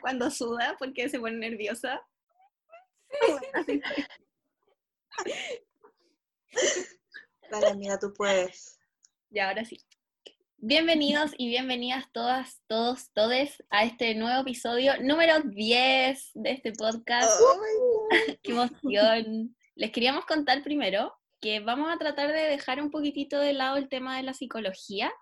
cuando suda porque se pone nerviosa? Sí. Dale, amiga, tú puedes. Ya, ahora sí. Bienvenidos y bienvenidas todas, todos, todes a este nuevo episodio número 10 de este podcast. ¡Qué emoción! Les queríamos contar primero que vamos a tratar de dejar un poquitito de lado el tema de la psicología,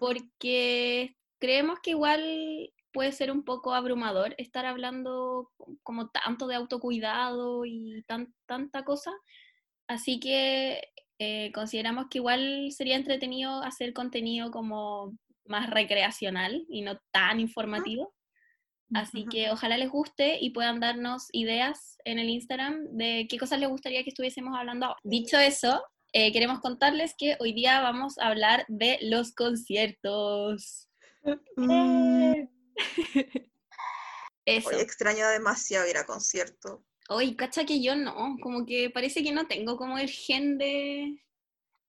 porque creemos que igual puede ser un poco abrumador estar hablando como tanto de autocuidado y tan, tanta cosa. Así que eh, consideramos que igual sería entretenido hacer contenido como más recreacional y no tan informativo. Así que ojalá les guste y puedan darnos ideas en el Instagram de qué cosas les gustaría que estuviésemos hablando. Dicho eso, eh, queremos contarles que hoy día vamos a hablar de los conciertos. Mm. Eso. Hoy extraño demasiado ir a conciertos. Hoy, cacha que yo no, como que parece que no tengo como el gen de,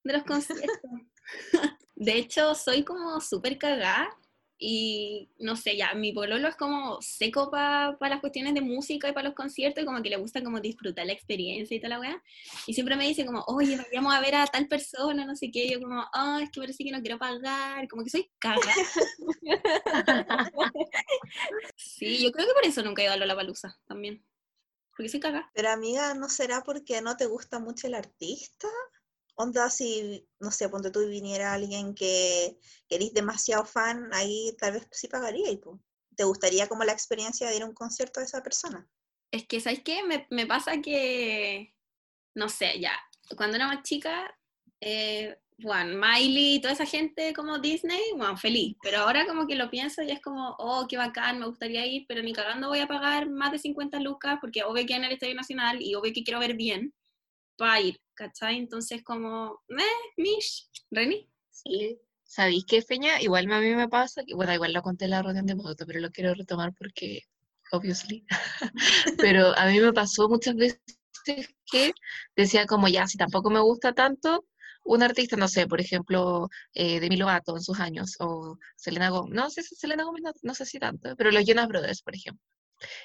de los conciertos. de hecho, soy como súper cagada y no sé, ya, mi pololo es como seco para las cuestiones de música y para los conciertos y como que le gusta como disfrutar la experiencia y toda la weá. Y siempre me dice como, oye, vamos a ver a tal persona, no sé qué. Y yo como, oh, es que parece que no quiero pagar, como que soy caga. sí, yo creo que por eso nunca he ido a la palusa también. Porque soy caga. Pero amiga, ¿no será porque no te gusta mucho el artista? Onda si, no sé, ponte tú viniera alguien que, eres demasiado fan, ahí tal vez sí pagaría. Y, ¿Te gustaría como la experiencia de ir a un concierto de esa persona? Es que, ¿sabes qué? Me, me pasa que, no sé, ya, cuando era más chica, eh, bueno, Miley y toda esa gente como Disney, bueno, feliz. Pero ahora como que lo pienso y es como, oh, qué bacán, me gustaría ir, pero ni cagando voy a pagar más de 50 lucas porque obvio que en el Estadio Nacional y obvio que quiero ver bien para ir. ¿cachai? Entonces como, eh, mish, Reni. Sí. ¿Sabéis qué, Feña? Igual a mí me pasa, que, bueno, igual lo conté en la reunión de moto, pero lo quiero retomar porque, obviously, pero a mí me pasó muchas veces que decía como, ya, si tampoco me gusta tanto, un artista, no sé, por ejemplo, eh, Demi Lovato en sus años, o Selena Gomez, no sé si Selena Gomez, no, no sé si tanto, pero los Jonas Brothers, por ejemplo.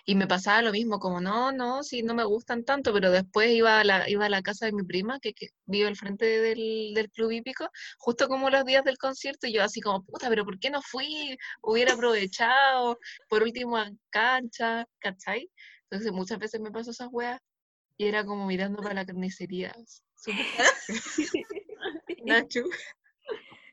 Y me pasaba lo mismo, como no, no, sí, no me gustan tanto, pero después iba a la, iba a la casa de mi prima, que, vive al frente del, del, club hípico, justo como los días del concierto, y yo así como, puta, pero ¿por qué no fui? Hubiera aprovechado, por último a cancha, ¿cachai? Entonces muchas veces me pasó esas weas, y era como mirando para la carnicería. Nacho.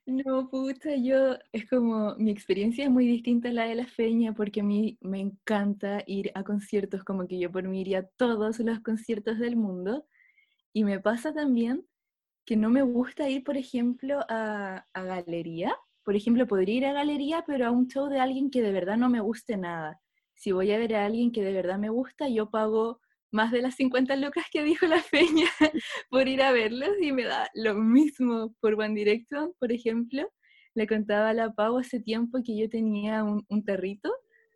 No, puta, yo es como mi experiencia es muy distinta a la de la feña porque a mí me encanta ir a conciertos, como que yo por mí iría a todos los conciertos del mundo. Y me pasa también que no me gusta ir, por ejemplo, a, a galería. Por ejemplo, podría ir a galería, pero a un show de alguien que de verdad no me guste nada. Si voy a ver a alguien que de verdad me gusta, yo pago más de las 50 lucas que dijo la feña por ir a verlos y me da lo mismo por One Direction, por ejemplo. Le contaba a la Pau hace tiempo que yo tenía un, un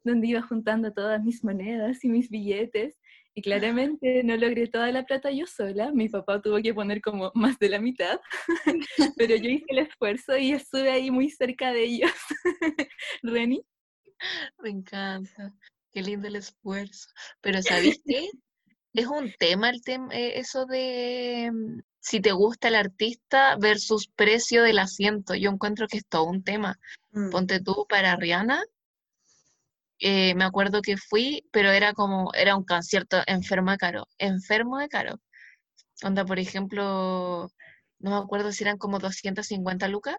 donde iba juntando todas mis monedas y mis billetes y claramente no logré toda la plata yo sola, mi papá tuvo que poner como más de la mitad, pero yo hice el esfuerzo y estuve ahí muy cerca de ellos. Reni. Me encanta, qué lindo el esfuerzo. Pero ¿sabéis qué? Es un tema el tema eh, eso de mm, si te gusta el artista versus precio del asiento. Yo encuentro que es todo un tema. Mm. Ponte tú para Rihanna. Eh, me acuerdo que fui, pero era como, era un concierto enfermo de caro, enfermo de caro. Onda, por ejemplo, no me acuerdo si eran como 250 lucas,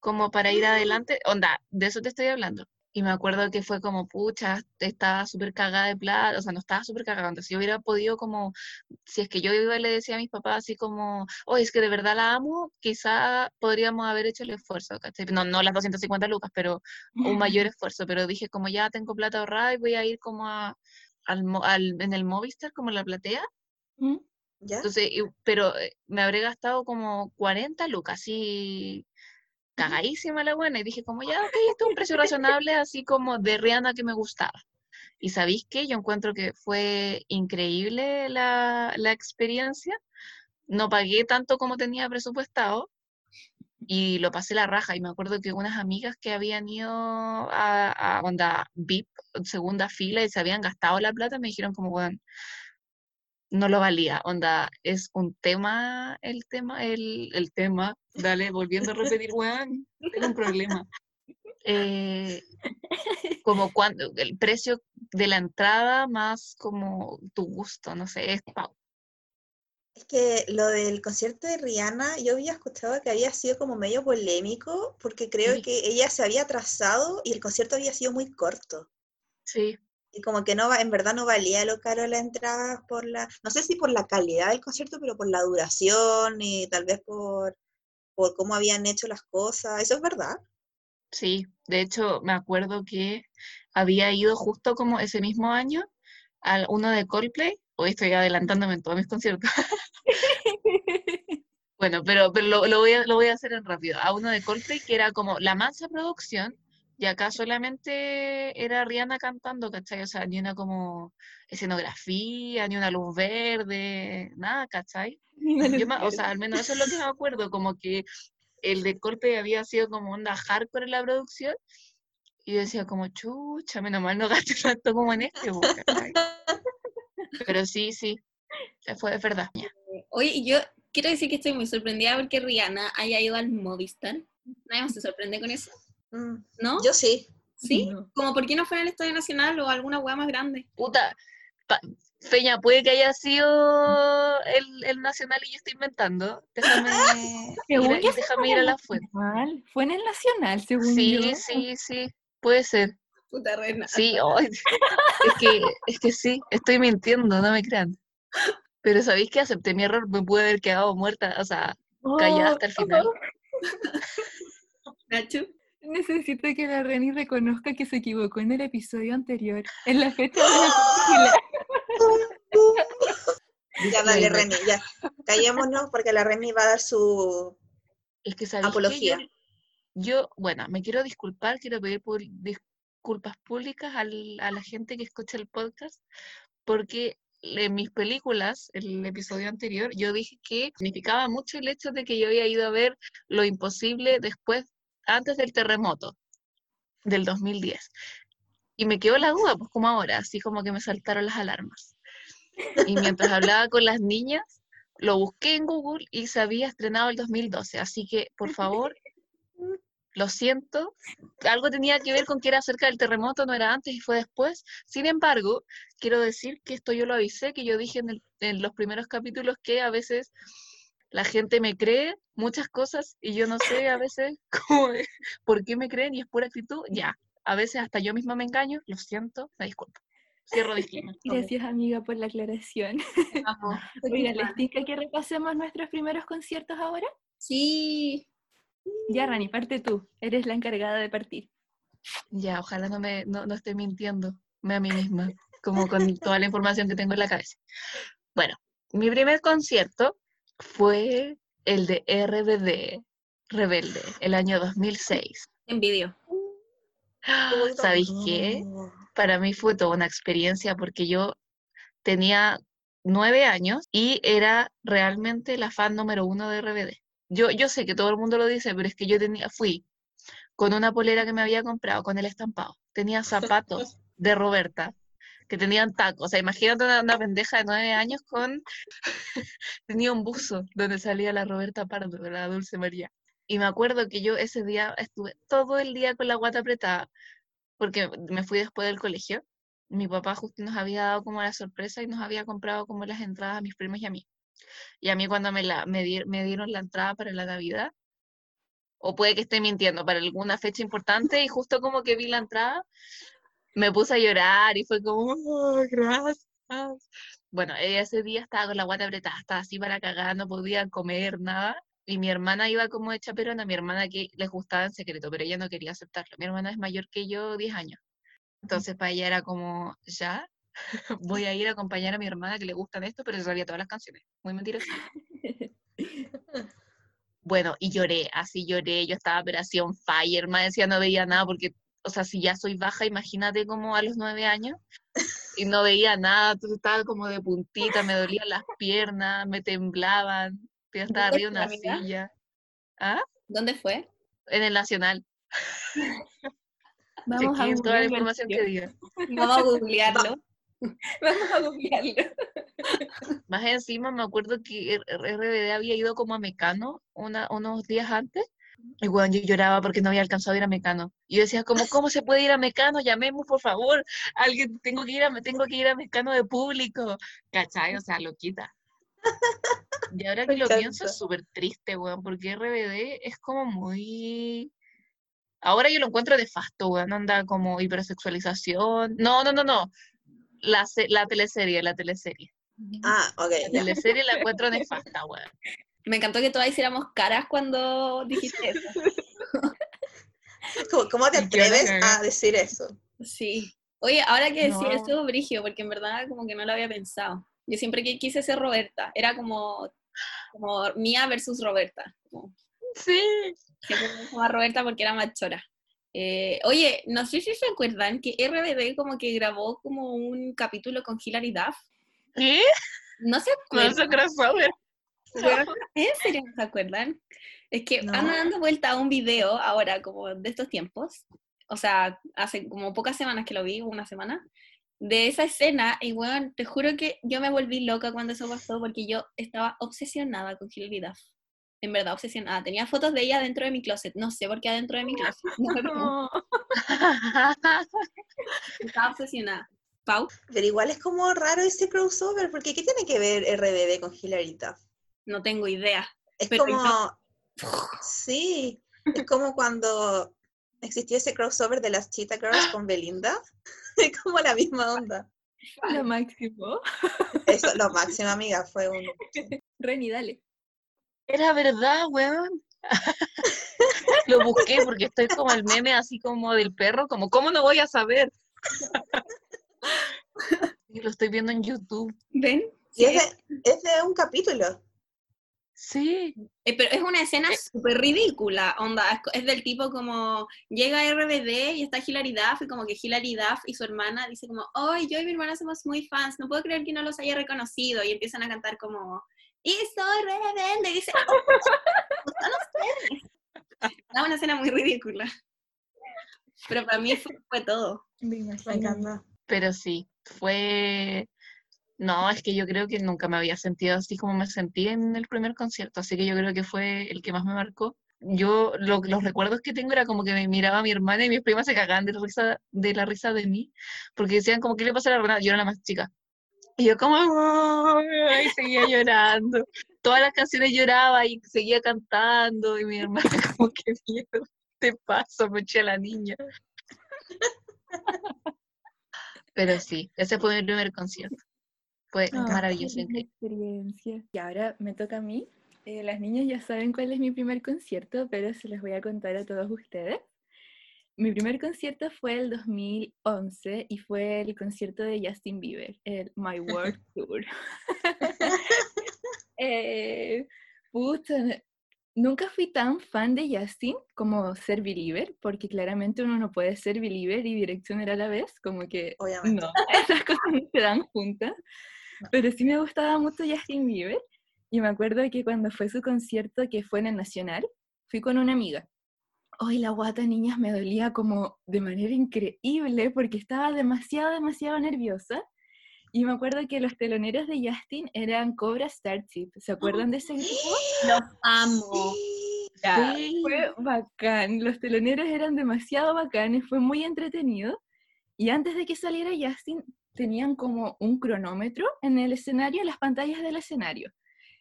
como para ir mm. adelante. Onda, de eso te estoy hablando. Y me acuerdo que fue como, pucha, estaba súper cagada de plata, o sea, no estaba súper cagada. Entonces, si yo hubiera podido como, si es que yo iba y le decía a mis papás así como, oye, es que de verdad la amo, quizá podríamos haber hecho el esfuerzo, No, no las 250 lucas, pero un mayor esfuerzo. Pero dije como, ya tengo plata ahorrada y voy a ir como a, al, al, en el Movistar, como la platea. ¿Ya? Entonces, pero eh, me habré gastado como 40 lucas, así cagadísima la buena y dije como ya, ok, esto es un precio razonable, así como de Rihanna que me gustaba. Y sabéis que yo encuentro que fue increíble la, la, experiencia. No pagué tanto como tenía presupuestado, y lo pasé la raja. Y me acuerdo que unas amigas que habían ido a, a onda VIP, segunda fila, y se habían gastado la plata, me dijeron como, bueno, no lo valía. Onda, es un tema, el tema, el, el tema. Dale, volviendo a repetir, weón, tengo un problema. Eh, como cuando el precio de la entrada más como tu gusto, no sé, es pau. Es que lo del concierto de Rihanna, yo había escuchado que había sido como medio polémico, porque creo Sí. que ella se había atrasado y el concierto había sido muy corto. Sí, Y como que no en verdad no valía lo caro la entrada por la, no sé si por la calidad del concierto, pero por la duración y tal vez por, por cómo habían hecho las cosas. Eso es verdad. sí. De hecho, me acuerdo que había ido justo como ese mismo año al uno de Coldplay. Hoy estoy adelantándome en todos mis conciertos. Bueno, pero, pero lo, lo voy a, lo voy a hacer en rápido. A uno de Coldplay que era como la mansa producción y acá solamente era Rihanna cantando, ¿cachai? O sea, ni una como escenografía, ni una luz verde, nada, ¿cachai? Yo me- o sea, al menos eso es lo que me acuerdo, como que el de Coldplay había sido como onda hardcore en la producción y yo decía como, chucha, menos mal no gasté tanto como en este, po, ¿cachai? Pero sí, sí, fue es verdad. Oye, y yo quiero decir que estoy muy sorprendida porque Rihanna haya ido al Movistar. Nadie más se sorprende con eso, ¿no? Yo sí. ¿Sí? No. Como por qué no fue en el Estadio Nacional o alguna hueá más grande. Puta, pa- Feña, puede que haya sido el, el Nacional y yo estoy inventando. Déjame, ir, Según déjame ir a el la fuente. Nacional. Fue en el Nacional, según Sí, yo. sí, sí, puede ser. Puta reina. Sí, es que, es que sí, estoy mintiendo, no me crean. Pero ¿sabéis que acepté mi error? Me pude haber quedado muerta, o sea, callada Oh, hasta el final. Nacho. Necesito que la Reni reconozca que se equivocó en el episodio anterior, en la fecha de la película. Ya dale. Reni, ya. Callémonos porque la Reni va a dar su apología. Yo, yo, bueno, me quiero disculpar, quiero pedir disculpas públicas al- a la gente que escucha el podcast, porque en mis películas, el episodio anterior, yo dije que significaba mucho el hecho de que yo había ido a ver Lo Imposible después, antes del terremoto del 2010. Y me quedó la duda, pues como ahora, así como que me saltaron las alarmas. Y mientras hablaba con las niñas, lo busqué en Google y se había estrenado el 2012. Así que, por favor, lo siento. Algo tenía que ver con que era cerca del terremoto, no era antes y fue después. Sin embargo, quiero decir que esto yo lo avisé, que yo dije en, el- en los primeros capítulos que a veces la gente me cree muchas cosas y yo no sé a veces cómo por qué me creen y es pura actitud. Ya, a veces hasta yo misma me engaño, lo siento, me disculpo. Cierro disclaimer. Gracias, amiga, por la aclaración. Vamos. Oiga, ¿les tinca que repasemos nuestros primeros conciertos ahora? Sí. Ya, Rani, parte tú. Eres la encargada de partir. Ya, ojalá no me no, no esté mintiendo a mí misma, como con toda la información que tengo en la cabeza. Bueno, mi primer concierto fue el de RBD, Rebelde, el año 2006. Envidio. ¿Sabéis qué? Para mí fue toda una experiencia porque yo tenía nueve años y era realmente la fan número uno de RBD. Yo, yo sé que todo el mundo lo dice, pero es que yo tenía, fui con una polera que me había comprado con el estampado. Tenía zapatos de Roberta que tenían tacos. O sea, imagínate una, una pendeja de nueve años con... tenía un buzo donde salía la Roberta Pardo, la Dulce María. Y me acuerdo que yo ese día estuve todo el día con la guata apretada porque me fui después del colegio. Mi papá justo nos había dado como la sorpresa y nos había comprado como las entradas a mis primos y a mí. Y a mí cuando me, la, me, di- me dieron la entrada para la Navidad, o puede que esté mintiendo, para alguna fecha importante, y justo como que vi la entrada, me puse a llorar y fue como, "Oh, gracias. Bueno, ese día estaba con la guata apretada, estaba así para cagar, no podía comer nada. Y mi hermana iba como de chaperona, mi hermana que les gustaba en secreto, pero ella no quería aceptarlo. Mi hermana es mayor que yo, 10 años. Entonces para ella era como, ya, voy a ir a acompañar a mi hermana que le gustan esto, pero se sabía todas las canciones. Muy mentirosa. Bueno, y lloré, así lloré, yo estaba on fire, más decía no veía nada porque, o sea, si ya soy baja, imagínate como a los nueve años, y no veía nada, entonces estaba como de puntita, me dolían las piernas, me temblaban, yo estaba arriba de una amiga? silla. ¿Ah? ¿Dónde fue? En el Nacional. Vamos a toda la información que diga. Vamos a googlearlo. Vamos a googlearlo. Más encima me acuerdo que RBD había ido como a Mecano una, unos días antes. Y bueno, yo lloraba porque no había alcanzado a ir a Mecano. Y yo decía, como, ¿cómo se puede ir a Mecano? Llamemos, por favor. Alguien, tengo que ir a, tengo que ir a Mecano de público. ¿Cachai? O sea, loquita. Y ahora que lo pienso es súper triste, weón, porque RBD es como muy... Ahora yo lo encuentro nefasto, weón, anda como hipersexualización. No, no, no, no. La, la teleserie, la teleserie. Ah, ok. La teleserie la encuentro nefasta, weón. Me encantó que todas hiciéramos caras cuando dijiste eso. ¿Cómo, cómo te atreves a decir eso? Sí. Oye, ahora que decía No. eso, Brigio, porque en verdad como que no lo había pensado. Yo siempre que quise ser Roberta, era como, como Mía versus Roberta. Como, Sí. siempre me gustaba Roberta porque era más chora. Eh, oye, no sé si se acuerdan que RBD como que grabó como un capítulo con Hilary Duff. ¿Qué? No se No, acuerdan. eso crossover. Weón, ¿En serio no se acuerdan? Es que No. anda dando vuelta a un video ahora, como de estos tiempos, o sea, hace como pocas semanas que lo vi, una semana, de esa escena, y bueno, te juro que yo me volví loca cuando eso pasó, porque yo estaba obsesionada con Hilary Duff. En verdad, obsesionada. Tenía fotos de ella dentro de mi closet. No sé por qué adentro de mi closet. No. Estaba obsesionada. Pau, Pero igual es como raro ese crossover, porque ¿qué tiene que ver RBD con Hilary Duff? No tengo idea. Es Pero como... Sí, es como cuando existió ese crossover de las Cheetah Girls con Belinda. Es como la misma onda. Lo máximo. Eso, lo máximo, amiga, fue un... Reni, dale. Era verdad, weón. Lo busqué porque estoy como el meme así como del perro, como, ¿cómo no voy a saber? Y lo estoy viendo en YouTube. ¿Ven? Y es de, es de un capítulo. Sí. Eh, pero es una escena Eh. súper ridícula, onda, es, del tipo como, llega RBD y está Hilary Duff, y como que Hilary Duff y su hermana dice como, ay, yo y mi hermana somos muy fans, no puedo creer que no los haya reconocido, y empiezan a cantar como, y soy rebelde, y dice, oh, no lo sé. Es una escena muy ridícula. Pero para mí fue, fue todo. Me encanta. Pero sí, fue... No, es que yo creo que nunca me había sentido así como me sentí en el primer concierto, así que yo creo que fue el que más me marcó. Yo, lo- los recuerdos que tengo era como que me miraba mi hermana y mis primas se cagaban de la risa de, la risa de mí, porque decían como, ¿qué le pasa a la Renata? Yo era la más chica. Y yo como, y seguía llorando. Todas las canciones lloraba y seguía cantando, y mi hermana como, ¿qué miedo te pasa, me eché a la niña? Pero sí, ese fue mi primer concierto. Fue Ah, maravilloso, increíble. experiencia. Y ahora me toca a mí. Eh, las niñas ya saben cuál es mi primer concierto, pero se los voy a contar a todos ustedes. Mi primer concierto fue el 2011 y fue el concierto de Justin Bieber, el My World Tour. eh, pucha, nunca fui tan fan de Justin como ser believer, porque claramente uno no puede ser believer y direccionar a la vez, como que Obviamente. no, esas cosas no se dan juntas. Pero sí me gustaba mucho Justin Bieber. Y me acuerdo que cuando fue su concierto, que fue en el Nacional, fui con una amiga. Hoy la guata, niñas, me dolía como de manera increíble porque estaba demasiado, demasiado nerviosa. Y me acuerdo que los teloneros de Justin eran Cobra Starship. ¿Se acuerdan de ese grupo? Los amo. Sí. Ya, Sí. Fue bacán, los teloneros eran demasiado bacanes, fue muy entretenido. Y antes de que saliera Justin, tenían como un cronómetro en el escenario, en las pantallas del escenario.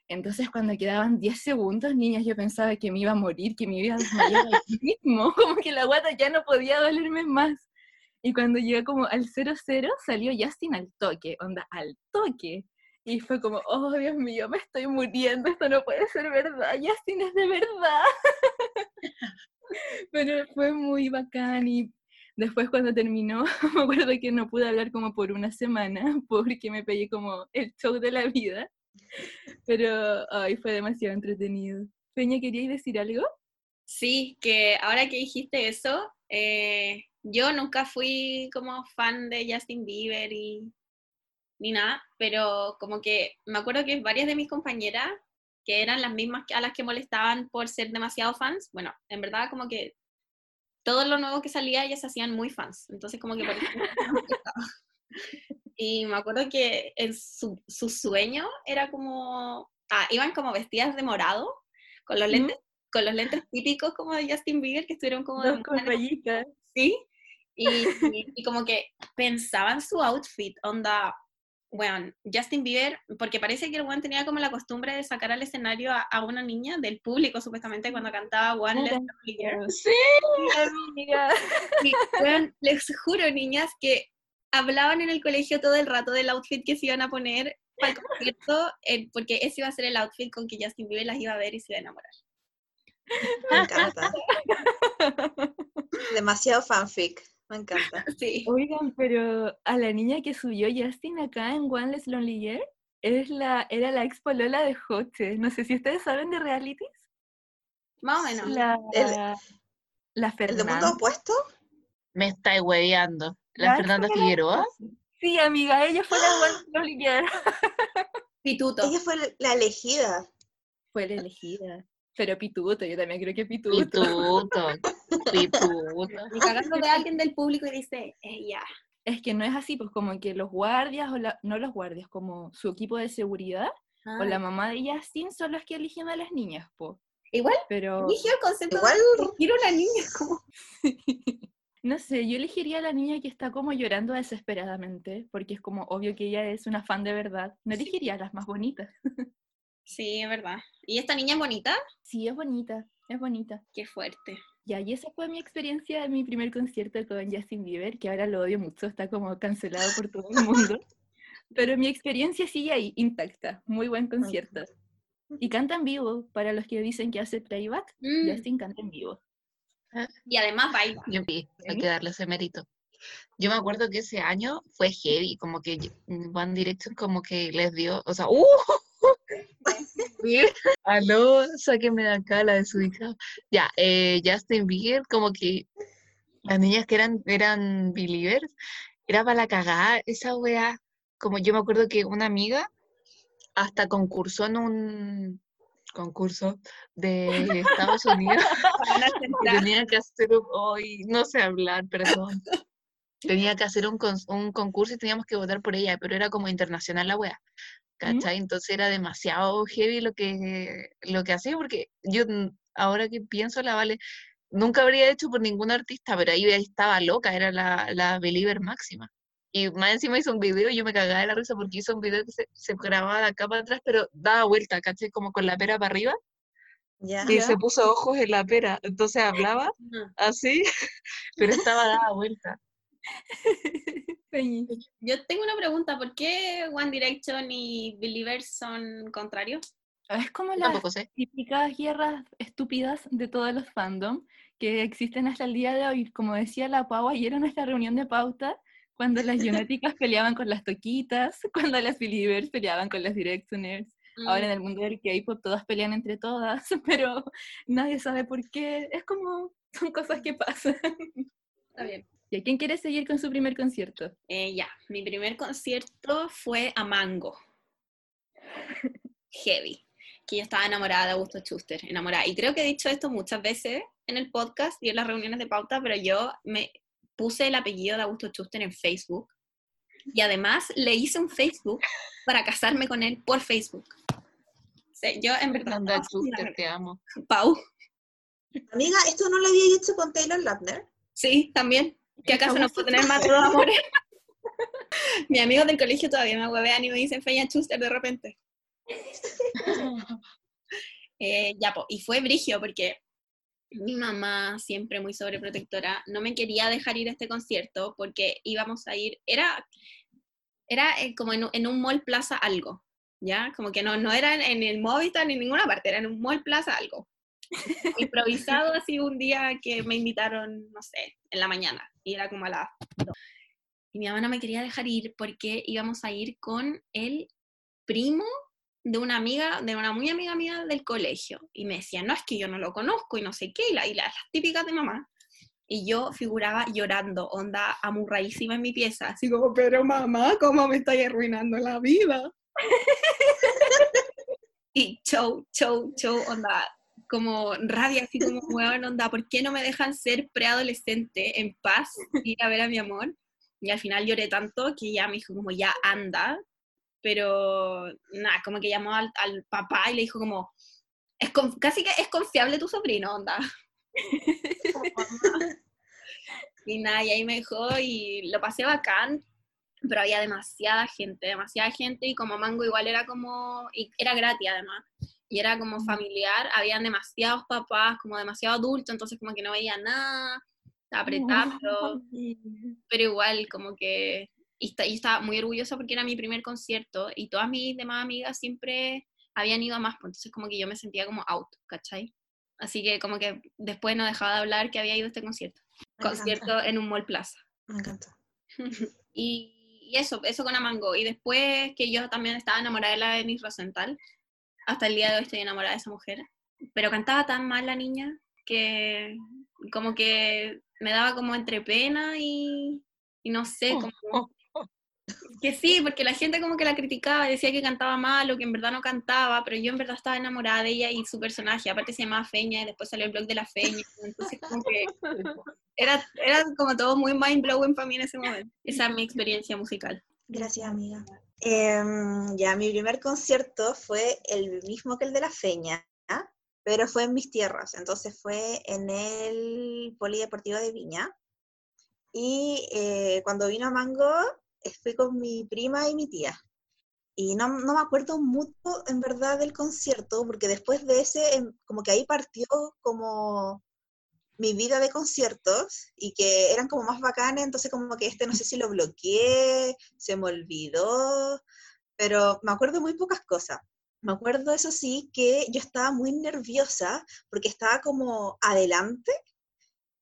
Entonces, cuando quedaban 10 segundos, niñas, yo pensaba que me iba a morir, que me iba a desmayar al mismo, como que la guata ya no podía dolerme más. Y cuando llegué como al 00, salió Justin al toque, onda, al toque. Y fue como, oh Dios mío, me estoy muriendo, esto no puede ser verdad, Justin es de verdad. Pero fue muy bacán y después cuando terminó, me acuerdo que no pude hablar como por una semana porque me pegué como el show de la vida. Pero ay, fue demasiado entretenido. Peña, ¿queríais decir algo? Sí, que ahora que dijiste eso, eh, yo nunca fui como fan de Justin Bieber y ni nada, pero como que me acuerdo que varias de mis compañeras que eran las mismas a las que molestaban por ser demasiado fans. Bueno, en verdad como que todo lo nuevo que salía ellas se hacían muy fans, entonces como que molestaba. Y me acuerdo que en su, su sueño era como, ah, iban como vestidas de morado, con los ¿Mm? lentes, con los lentes típicos como de Justin Bieber, que estuvieron como Dos con rayitas. Sí, y, y- y como que pensaban su outfit, onda, bueno, Justin Bieber, porque parece que el weón tenía como la costumbre de sacar al escenario a, a una niña del público, supuestamente, cuando cantaba One Less Girl. Sí. amiga. Y, weón, les juro, niñas, que hablaban en el colegio todo el rato del outfit que se iban a poner para el concierto, eh, porque ese iba a ser el outfit con que Justin Bieber las iba a ver y se iba a enamorar. Me encanta. Demasiado fanfic. Me encanta. Sí. Oigan, pero a la niña que subió Justin acá en One Less Lonely Year es la, era la ex polola de Joche. No sé si ustedes saben de realities. Más o menos. La, El- la ¿El de Fernanda. mundo opuesto? Me estáis hueveando. La La Fernanda Figueroa. Sí, amiga, ella fue la One Less Lonely Year. Pituto. Ella fue la elegida. Fue la elegida. Pero Pituto, yo también creo que Pituto. Pituto. Pituto. Y cagando de alguien del público y dice, ella. Es que no es así, pues como que los guardias, o la, no los guardias, como su equipo de seguridad o la mamá de Justin son los que eligen a las niñas, po. Igual Pero eligió el concepto Igual, de elegir una niña como... no sé, yo elegiría a la niña que está como llorando desesperadamente, porque es como obvio que ella es una fan de verdad. No elegiría a las más bonitas. Sí, es verdad. ¿Y esta niña es bonita? Sí, es bonita, es bonita. Qué fuerte. Ya, y esa fue mi experiencia en mi primer concierto con Justin Bieber, que ahora lo odio mucho, está como cancelado por todo el mundo. Pero mi experiencia sigue ahí, intacta. Muy buen concierto. Y canta en vivo, para los que dicen que hace playback, Mm, Justin canta en vivo. Y además baila. Yo hay que darle ese mérito. Yo me acuerdo que ese año fue heavy, como que One Direction como que les dio, o sea, ¡uh! Aló, sáquenme de acá la desubicada. Ya, eh, Justin Bieber, como que las niñas que eran, eran believers, era para la cagada esa wea. Como yo me acuerdo que una amiga hasta concursó en un concurso de Estados Unidos tenía que hacer hoy no sé hablar, perdón. Tenía que hacer un, un concurso y teníamos que votar por ella, pero era como internacional la wea. ¿Cachai? Entonces era demasiado heavy lo que, lo que hacía, porque yo n- ahora que pienso, la Vale nunca habría hecho por ningún artista, pero ahí estaba loca, era la, la believer máxima. Y más encima hizo un video y yo me cagaba de la risa porque hizo un video que se, se grababa de acá para atrás, pero daba vuelta, ¿cachai? Como con la pera para arriba y se puso ojos en la pera. Entonces hablaba así, pero estaba dada vuelta. Sí. Yo tengo una pregunta, ¿por qué One Direction y Believers son contrarios? Es como las tampoco sé. típicas guerras estúpidas de todos los fandom que existen hasta el día de hoy. Como decía la Pau ayer en nuestra reunión de pauta, cuando las Lunáticas peleaban con las Toquitas, cuando las Believers peleaban con las Directioners. Ahora en el mundo del K-pop todas pelean entre todas, pero nadie sabe por qué. Es como, son cosas que pasan. Está bien. ¿Y a quién quiere seguir con su primer concierto? Eh, ya, mi primer concierto fue a Mango. Heavy. Que yo estaba enamorada de Augusto Schuster, enamorada. Y creo que he dicho esto muchas veces en el podcast y en las reuniones de pauta, pero yo me puse el apellido de Augusto Schuster en Facebook. Y además le hice un Facebook para casarme con él por Facebook. O sea, yo en verdad... Fernanda estaba Schuster, te amo. Pau, Amiga, ¿esto no lo había hecho con Taylor Lautner? sí, también. ¿Que acaso no puedo tener más dos amores? Mis amigos del colegio todavía me huevean y me dicen Feña Schuster de repente. Eh, ya, po, y fue brigio porque mi mamá, siempre muy sobreprotectora, no me quería dejar ir a este concierto porque íbamos a ir, era, era eh, como en, un- en un mall plaza algo, ¿ya? Como que no, no era en, en el Movistar ni en ninguna parte, era en un mall plaza algo. Improvisado así un día que me invitaron, no sé, en la mañana, y era como a las. Y mi mamá no me quería dejar ir porque íbamos a ir con el primo de una amiga, de una muy amiga mía del colegio. Y me decía, no, es que yo no lo conozco y no sé qué, y, la- y las, típicas de mamá. Y yo figuraba llorando, onda amurradísima en mi pieza, así como, pero mamá, ¿cómo me estoy arruinando la vida? y show, show, show, onda, como rabia, así como, weón, onda, ¿por qué no me dejan ser preadolescente en paz, ir a ver a mi amor? Y al final lloré tanto que ya me dijo como, ya anda, pero nada, como que llamó al, al papá y le dijo como, es con- casi que es confiable tu sobrino, onda. y nada, y ahí me dejó y lo pasé bacán, pero había demasiada gente, demasiada gente y como Mango igual era como, y era gratis además, y era como familiar, habían demasiados papás, como demasiado adultos, entonces como que no veía nada, apretado, pero, pero igual como que, y, y estaba muy orgullosa porque era mi primer concierto y todas mis demás amigas siempre habían ido a más, pues, entonces como que yo me sentía como out, ¿cachai? Así que como que después no dejaba de hablar que había ido a este concierto. Me Concierto encanta, en un mall plaza. Me encanta. Y, y eso, eso con Amango. Y después que yo también estaba enamorada de la Denise Rosenthal. Hasta el día de hoy estoy enamorada de esa mujer. Pero cantaba tan mal la niña que como que me daba como entre pena y, y no sé, como... Que sí, porque la gente como que la criticaba, decía que cantaba mal o que en verdad no cantaba, pero yo en verdad estaba enamorada de ella y su personaje, aparte se llamaba Feña y después salió el blog de la Feña, entonces como que era, era como todo muy mind blowing para mí en ese momento. Esa es mi experiencia musical. Gracias, amiga. Em, ya, mi primer concierto fue el mismo que el de la Feña, pero fue en mis tierras. Entonces fue en el Polideportivo de Viña. Y eh, cuando vino a Mango, eh, fui con mi prima y mi tía. Y no, no me acuerdo mucho, en verdad, del concierto, porque después de ese, em, como que ahí partió como mi vida de conciertos y que eran como más bacanes, entonces como que este no sé si lo bloqueé, se me olvidó, pero me acuerdo muy pocas cosas. Me acuerdo, eso sí, que yo estaba muy nerviosa porque estaba como adelante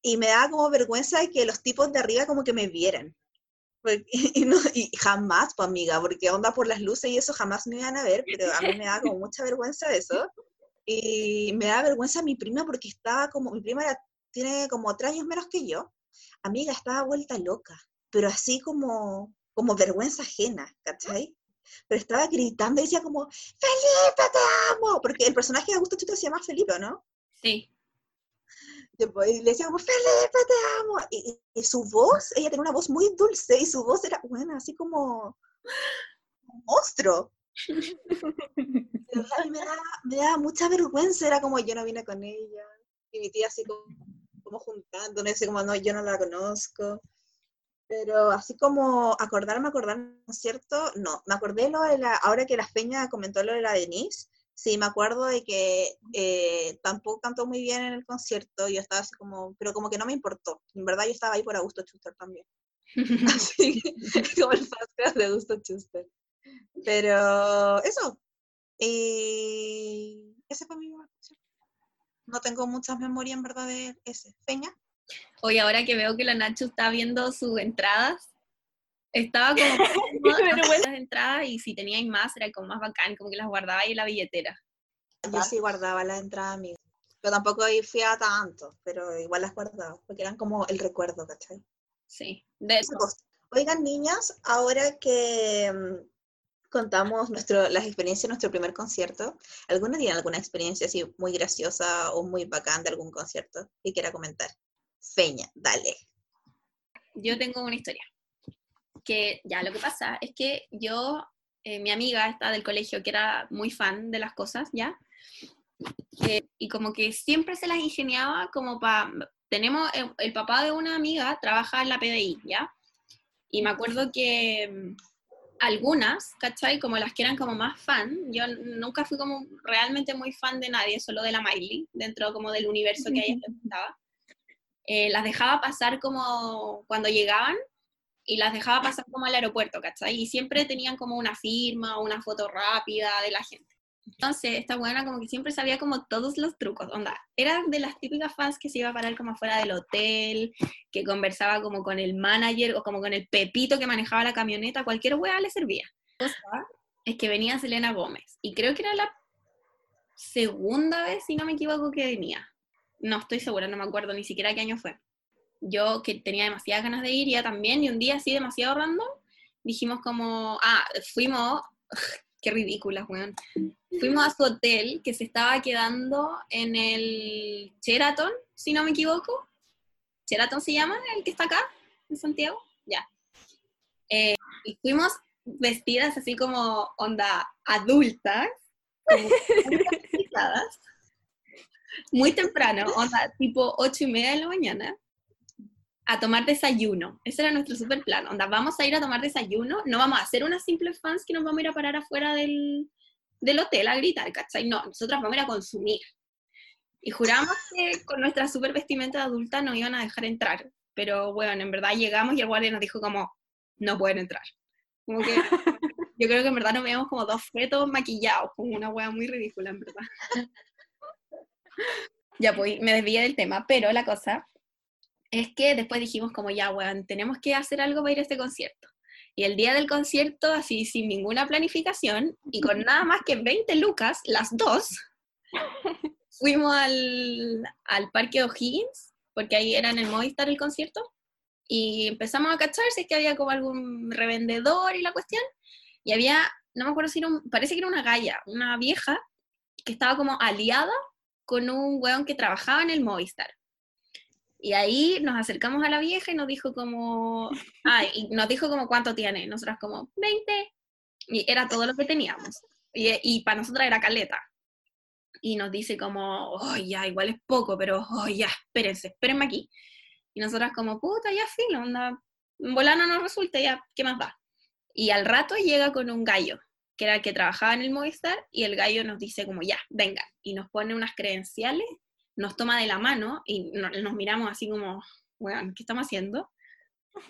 y me daba como vergüenza de que los tipos de arriba como que me vieran. Y, no- y jamás, pues amiga, porque onda por las luces y eso jamás me iban a ver, pero a mí me daba como mucha vergüenza eso. Y me daba vergüenza mi prima porque estaba como, mi prima era- tiene como tres años menos que yo. Amiga, estaba vuelta loca, pero así como, como vergüenza ajena, ¿cachai? Pero estaba gritando y decía como, Felipe, te amo, porque el personaje de Augusto Chuta se llama Felipe, ¿no? Sí. Después le decía como, Felipe, te amo. Y, y- y su voz, ella tenía una voz muy dulce y su voz era, bueno, así como un monstruo. Me daba, me daba mucha vergüenza, era como yo no vine con ella. Y mi tía así como, como juntando, no sé, como no, yo no la conozco. Pero así como acordarme, acordarme, ¿cierto? No, me acordé lo de la, ahora que la Peña comentó lo de la Denise, sí, me acuerdo de que eh, tampoco cantó muy bien en el concierto, yo estaba así como, pero como que no me importó, en verdad yo estaba ahí por Augusto Schuster también, así que, como el podcast de Augusto Schuster. Pero eso, y ese fue mi concierto. No tengo muchas memorias en verdad de ese. Peña. Hoy ahora que veo que la Nacho está viendo sus entradas, estaba como las entradas y si teníais más era como más bacán, como que las guardaba ahí en la billetera. Yo sí guardaba las entradas amiga. Pero tampoco fui a tanto, pero igual las guardaba, porque eran como el recuerdo, ¿cachai? Sí. De. Oigan, niñas, ahora que mm, contamos nuestro, las experiencias de nuestro primer concierto, ¿alguna tiene alguna experiencia así muy graciosa o muy bacán de algún concierto que quiera comentar? Feña, dale. yo tengo una historia. Que ya lo que pasa es que yo, eh, mi amiga esta del colegio, que era muy fan de las cosas, ¿ya? Eh, y como que siempre se las ingeniaba como para... Tenemos, el, el papá de una amiga trabaja en la PDI, ¿ya? Y me acuerdo que algunas, ¿cachai? Como las que eran como más fan, yo nunca fui como realmente muy fan de nadie, solo de la Miley, dentro como del universo que ella representaba. Eh, las dejaba pasar como cuando llegaban y las dejaba pasar como al aeropuerto, ¿cachai? Y siempre tenían como una firma o una foto rápida de la gente. Entonces, esta buena como que siempre sabía como todos los trucos, onda, era de las típicas fans que se iba a parar como afuera del hotel, que conversaba como con el manager o como con el pepito que manejaba la camioneta, cualquier weá le servía. Es que venía Selena Gómez, y creo que era la segunda vez, si no me equivoco, que venía. No estoy segura, no me acuerdo ni siquiera qué año fue. Yo que tenía demasiadas ganas de ir, ya también, y un día así demasiado random, dijimos como, ah, fuimos, Qué ridícula, weón. Fuimos a su hotel que se estaba quedando en el Sheraton, si no me equivoco. Sheraton se llama, el que está acá, en Santiago. Ya. Eh, y fuimos vestidas así como onda adultas, como muy temprano, onda tipo ocho y media de la mañana, a tomar desayuno. Ese era nuestro super plan. Onda, vamos a ir a tomar desayuno, no vamos a hacer unas simples fans que nos vamos a ir a parar afuera del, del hotel a gritar, ¿cachai? No, nosotras vamos a ir a consumir. Y juramos que con nuestra super vestimenta de adulta nos iban a dejar entrar. Pero bueno, en verdad llegamos y el guardia nos dijo como, no pueden entrar. Como que yo creo que en verdad nos veíamos como dos fetos maquillados, como una wea muy ridícula, en verdad. ya, pues me desvié del tema, pero la cosa es que después dijimos como ya, weón, tenemos que hacer algo para ir a este concierto. Y el día del concierto, así sin ninguna planificación y con nada más que 20 lucas, las dos, fuimos al, al Parque O'Higgins, porque ahí era en el Movistar el concierto, y empezamos a cachar si es que había como algún revendedor y la cuestión, y había, no me acuerdo si era un, parece que era una galla, una vieja, que estaba como aliada con un weón que trabajaba en el Movistar. Y ahí nos acercamos a la vieja y nos dijo como, ay, y nos dijo como cuánto tiene, nosotras como 20, y era todo lo que teníamos. Y, y para nosotras era caleta. Y nos dice como, oh, ya, igual es poco, pero, oh, ya, espérense, espérenme aquí. Y nosotras como, puta, ya filo, onda, volar no resulta, ya, ¿qué más va? Y al rato llega con un gallo, que era el que trabajaba en el Movistar, y el gallo nos dice como, ya, venga, y nos pone unas credenciales nos toma de la mano y nos miramos así como, bueno, ¿qué estamos haciendo?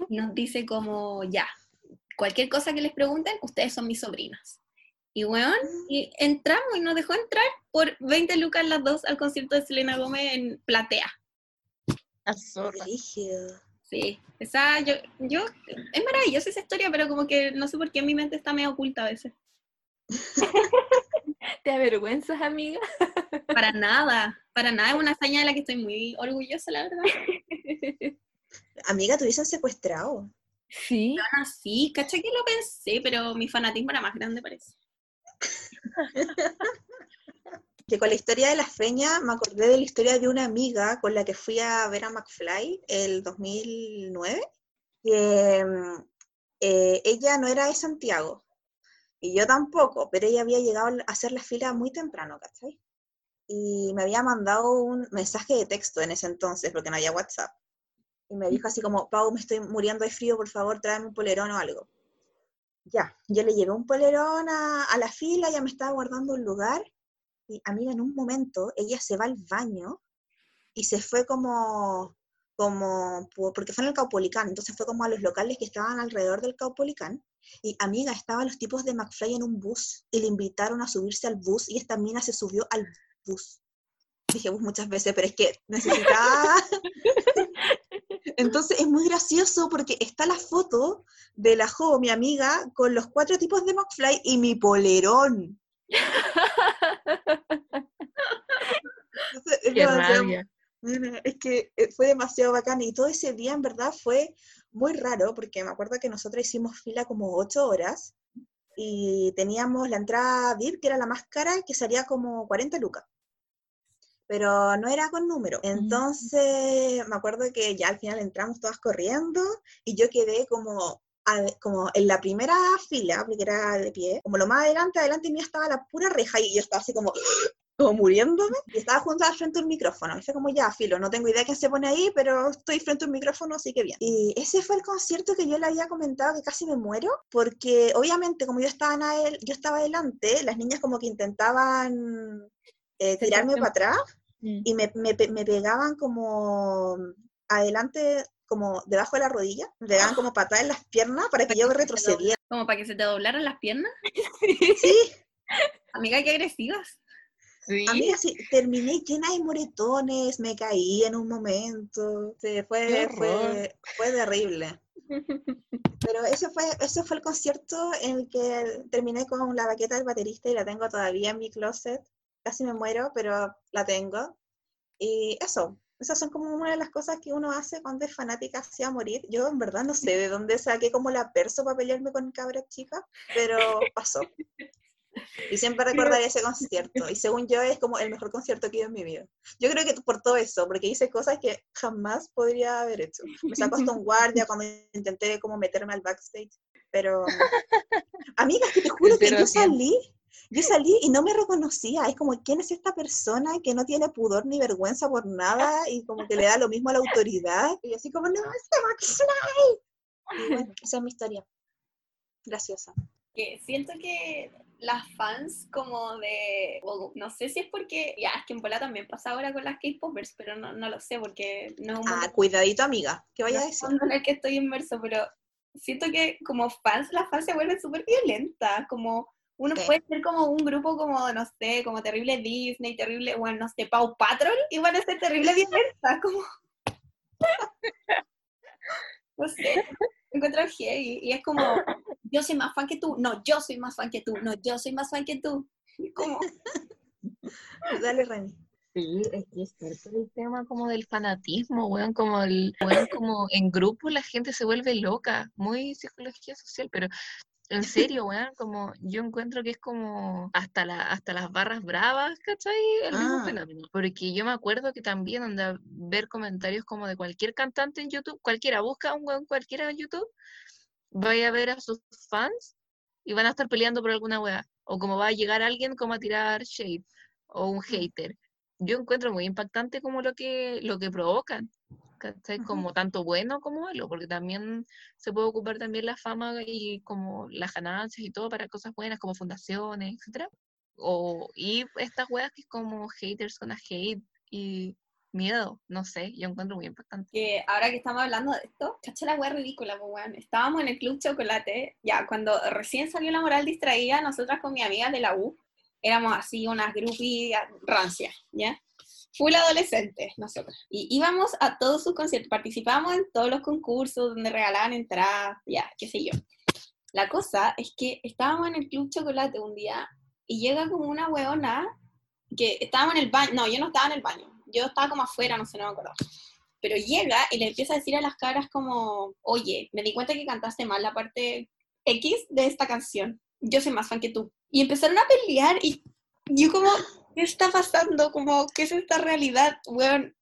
Y nos dice como, ya, cualquier cosa que les pregunten, ustedes son mis sobrinas. Y weón, y entramos y nos dejó entrar por 20 lucas las dos al concierto de Selena Gómez en Platea. Sí, esa, yo, yo, es maravillosa esa historia, pero como que no sé por qué en mi mente está medio oculta a veces. ¿Te avergüenzas, amiga? Para nada, para nada, es una hazaña de la que estoy muy orgullosa, la verdad. Amiga, te hubiesen secuestrado. Sí. Bueno, sí, caché que lo pensé, pero mi fanatismo era más grande, parece. que con la historia de la feña me acordé de la historia de una amiga con la que fui a ver a McFly el 2009, que eh, ella no era de Santiago, y yo tampoco, pero ella había llegado a hacer la fila muy temprano, ¿cachai? Y me había mandado un mensaje de texto en ese entonces, porque no había WhatsApp. Y me dijo así como, Pau, me estoy muriendo de frío, por favor, tráeme un polerón o algo. Ya, yo le llevé un polerón a, a la fila, ya me estaba guardando un lugar. Y amiga, en un momento, ella se va al baño y se fue como, como, porque fue en el Caupolicán, entonces fue como a los locales que estaban alrededor del Caupolicán y amiga, estaban los tipos de McFly en un bus y le invitaron a subirse al bus y esta mina se subió al bus. Dije muchas veces, pero es que necesitaba... Entonces es muy gracioso porque está la foto de la Jo, mi amiga, con los cuatro tipos de McFly y mi polerón. es que eh, fue demasiado bacán y todo ese día en verdad fue muy raro porque me acuerdo que nosotros hicimos fila como ocho horas y teníamos la entrada VIP, que era la más cara, que salía como 40 lucas. Pero no era con número. Entonces, me acuerdo que ya al final entramos todas corriendo y yo quedé como, como en la primera fila, porque era de pie, como lo más adelante, adelante mío estaba la pura reja y yo estaba así como como muriéndome, y estaba junto al frente a un micrófono. Y fue como, ya, filo, no tengo idea quién se pone ahí, pero estoy frente a un micrófono, así que bien. Y ese fue el concierto que yo le había comentado que casi me muero, porque obviamente como yo estaba, en yo estaba adelante, las niñas como que intentaban eh, tirarme para atrás mm. y me, me, me pegaban como adelante como debajo de la rodilla, me pegaban como patadas en las piernas para que yo retrocediera. ¿Como para que se te doblaran las piernas? Sí. Amiga, qué agresivas. A mí así, terminé llena de moretones, me caí en un momento, fue, fue, fue terrible. Pero ese fue, ese fue el concierto en el que terminé con la baqueta del baterista y la tengo todavía en mi closet. Casi me muero, pero la tengo. Y eso, esas son como una de las cosas que uno hace cuando es fanática hacia morir. Yo en verdad no sé de dónde saqué como la perso para pelearme con cabras chicas, pero pasó. Y siempre recordaré ese concierto. Y según yo es como el mejor concierto que he ido en mi vida. Yo creo que por todo eso, porque hice cosas que jamás podría haber hecho. Me sacó hasta un guardia cuando intenté como meterme al backstage. Pero, amigas, que te juro que yo salí, yo salí y no me reconocía. Es como, ¿quién es esta persona que no tiene pudor ni vergüenza por nada y como que le da lo mismo a la autoridad? Y así como, no, es McFly. Y bueno, esa es mi historia. Graciosa. Que siento que las fans como de, no sé si es porque, ya, es que en Pola también pasa ahora con las K-Popers, pero no, no, lo sé porque no Ah, cuidadito amiga, ¿qué vaya a decir? No es que estoy inmerso, pero siento que como fans, las fans se vuelven súper violentas, como uno puede ser como un grupo como, no sé, como terrible Disney, terrible, bueno, no sé, Pau Patrol, y van a ser terrible violenta, como... no sé, encuentro heavy, y es como, yo soy más fan que tú, no, yo soy más fan que tú, no, yo soy más fan que tú, como... Dale, Rani. Sí, es que es cierto el tema como del fanatismo, weón, como el, weón, como en grupo la gente se vuelve loca, muy psicología social, pero en serio, weón, como yo encuentro que es como hasta la, hasta las barras bravas, ¿cachai? El mismo Ah. fenómeno. Porque yo me acuerdo que también anda ver comentarios como de cualquier cantante en YouTube, cualquiera, busca un weón cualquiera en YouTube, vaya a ver a sus fans y van a estar peleando por alguna weá. O como va a llegar alguien como a tirar shade o un hater. Yo encuentro muy impactante como lo que, lo que provocan. ¿Cachai? Como tanto bueno como malo, porque también se puede ocupar también la fama y como las ganancias y todo para cosas buenas como fundaciones, etcétera. O, y estas weas que es como haters con a hate y miedo, no sé, yo encuentro muy impactante. que ahora que estamos hablando de esto, cacha la wea ridícula, pues weón. Estábamos en el Club Chocolate, ya cuando recién salió la moral distraída, nosotras con mi amiga de la U, éramos así unas groupies rancias, ¿ya? Full adolescentes, nosotras. Y íbamos a todos sus conciertos, participábamos en todos los concursos donde regalaban entradas, ya, qué sé yo. La cosa es que estábamos en el Club Chocolate un día y llega como una weona que estábamos en el baño, no, yo no estaba en el baño, yo estaba como afuera, no sé, no me acuerdo pero llega y le empieza a decir a las caras como, oye, me di cuenta que cantaste mal la parte X de esta canción, yo soy más fan que tú. Y empezaron a pelear y yo como, ¿qué está pasando? Como, ¿qué es esta realidad? Weón,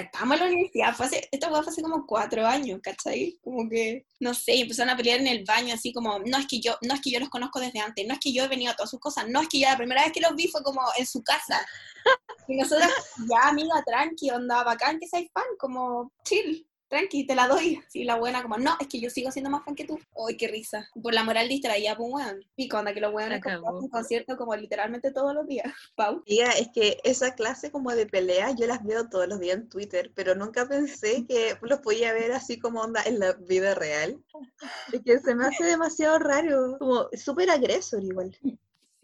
estábamos en la universidad, fue hace, esta weá fue hace como cuatro años, ¿cachai? Como que, no sé, empezaron a pelear en el baño así como, no es que yo, no es que yo los conozco desde antes, no es que yo he venido a todas sus cosas, no es que yo la primera vez que los vi fue como en su casa. Y nosotros, ya amiga, tranqui, onda, bacán que seas fan, como chill, tranqui, te la doy. Sí, la buena, como, no, es que yo sigo siendo más fan que tú. Ay, qué risa. Por la moral distraída, pues, weón. Y cuando que los weones hacen concierto como literalmente todos los días. Pau. Amiga, es que esa clase como de pelea yo las veo todos los días en Twitter, pero nunca pensé que los podía ver así como onda en la vida real. Es que se me hace demasiado raro, como súper agresor igual.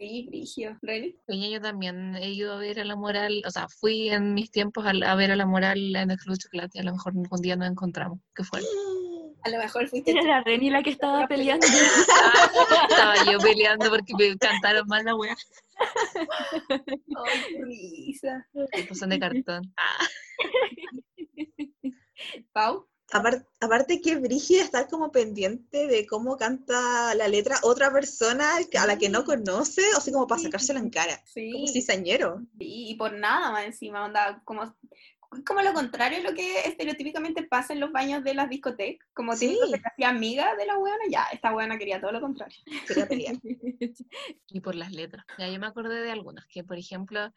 Sí, Grigio. ¿Reni? Oye, yo también he ido a ver a la moral, o sea, fui en mis tiempos a, a ver a la moral en el Club Chocolate, a lo mejor algún día nos encontramos, ¿qué fue? A lo mejor fuiste Era la Reni la que estaba peleando. Estaba yo peleando porque me cantaron mal la wea, Ay, qué risa. son de cartón. Ah, Pau. Apar- aparte que brígida estar como pendiente de cómo canta la letra otra persona a la que no conoce, o sea, como para sacársela en cara. Como Sí. cizañero. Y, y por nada más encima, onda, como, como lo contrario a lo que estereotípicamente pasa en los baños de las discotecas. Como Sí. típico que se hacía amiga de la buena, ya, esta buena quería todo lo contrario. Quería pelear. y por las letras. Ya yo me acordé de algunas, que por ejemplo,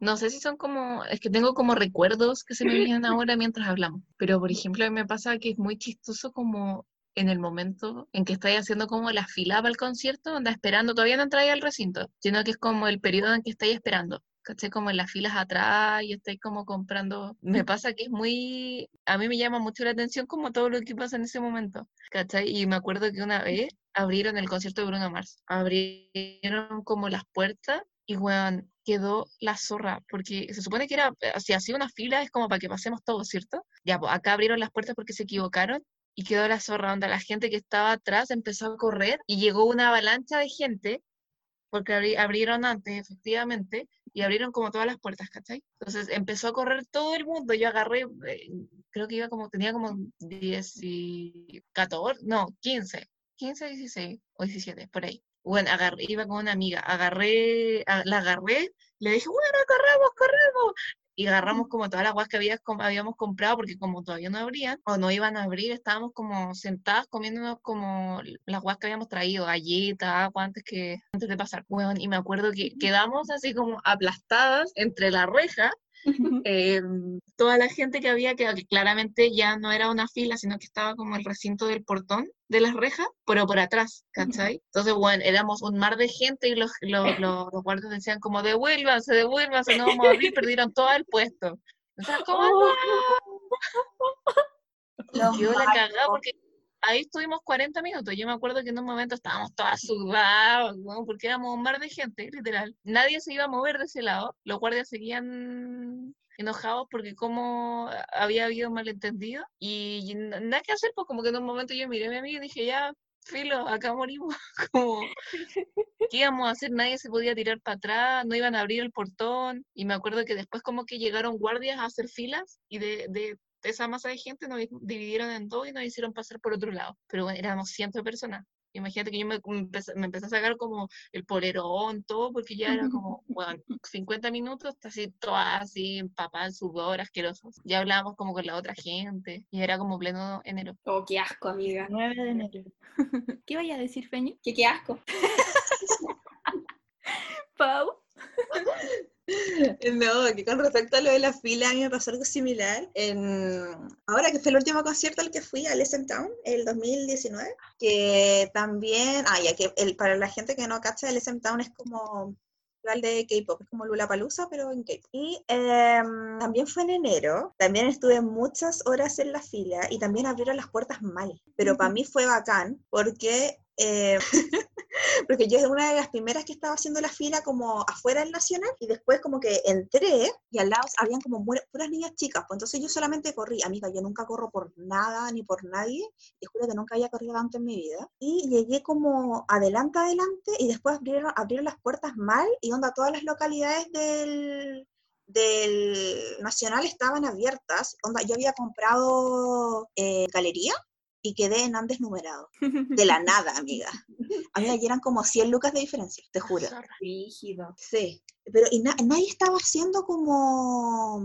no sé si son como, es que tengo como recuerdos que se me vienen ahora mientras hablamos, pero por ejemplo a mí me pasa que es muy chistoso como en el momento en que estáis haciendo como la fila para el concierto, anda esperando, todavía no entráis al recinto, sino que es como el periodo en que estáis esperando. ¿Cachai? Como en las filas atrás y estáis como comprando. Me pasa que es muy. A mí me llama mucho la atención como todo lo que pasa en ese momento. ¿Cachai? Y me acuerdo que una vez abrieron el concierto de Bruno Mars. Abrieron como las puertas y, weón, quedó la zorra. Porque se supone que era. Si hacía una fila es como para que pasemos todos, ¿cierto? Ya, pues acá abrieron las puertas porque se equivocaron y quedó la zorra onda. La gente que estaba atrás empezó a correr y llegó una avalancha de gente porque abri- abrieron antes, efectivamente, y abrieron como todas las puertas, ¿cachai? Entonces empezó a correr todo el mundo, yo agarré, eh, creo que iba como, tenía como 10 y 14, no, 15, 15, 16 o 17, por ahí. Bueno, agarré, iba con una amiga, agarré, a- la agarré, le dije, bueno, corremos, corremos. Y agarramos como todas las guas que había- habíamos comprado, porque como todavía no abrían, o no iban a abrir, estábamos como sentadas comiéndonos como las guas que habíamos traído, galletas, agua, antes que, antes de pasar. Bueno, y me acuerdo que quedamos así como aplastadas entre la reja eh, toda la gente que había, que que claramente ya no era una fila, sino que estaba como el recinto del portón de las rejas, pero por atrás, ¿cachai? Entonces, bueno, éramos un mar de gente y los, los, los, los guardias decían como, devuélvanse, devuélvanse, no vamos a abrir, perdieron todo el puesto. Como, Oh. Quedó la cagada porque ahí estuvimos 40 minutos. Yo me acuerdo que en un momento estábamos todas sudadas, weón, porque éramos un mar de gente, literal. Nadie se iba a mover de ese lado. Los guardias seguían enojados porque como había habido malentendido y, nada que hacer, pues como que en un momento yo miré a mi amiga y dije, ya, filo, acá morimos. como, ¿qué íbamos a hacer? Nadie se podía tirar para atrás, no iban a abrir el portón. Y me acuerdo que después como que llegaron guardias a hacer filas y de, de esa masa de gente nos di- dividieron en dos y nos hicieron pasar por otro lado. Pero bueno, éramos cientos de personas. Imagínate que yo me, me empecé, me empecé a sacar como el polerón, todo, porque ya era como, bueno, 50 minutos, así, todas así, empapadas, sudor, asquerosos. Ya hablábamos como con la otra gente, y era como pleno enero. Oh, qué asco, amiga. 9 de enero. ¿Qué vaya a decir, Feño? Qué, qué asco. Pau. No, que con respecto a lo de la fila, a mí me pasó algo similar. En... Ahora que fue el último concierto al que fui, al SM Town, el 2019, que también, ah, ya que el, para la gente que no cacha, SM Town es como de K-pop, es como Lollapalooza, pero en K-pop. Y em, también fue en enero, también estuve muchas horas en la fila y también abrieron las puertas mal, pero para mí fue bacán porque... eh, porque yo es una de las primeras que estaba haciendo la fila como afuera del Nacional y después como que entré y al lado habían como puras niñas chicas, pues entonces yo solamente corrí, amiga, yo nunca corro por nada ni por nadie, y juro que nunca había corrido tanto en mi vida, y llegué como adelante, adelante, y después abrieron, abrieron las puertas mal, y onda, todas las localidades del, del Nacional estaban abiertas, onda, yo había comprado eh, galería, y quedé en Andes numerado, de la nada, amiga. Amiga, y eran como 100 lucas de diferencia, te juro. Rígido. Sí, pero y na- nadie estaba haciendo como...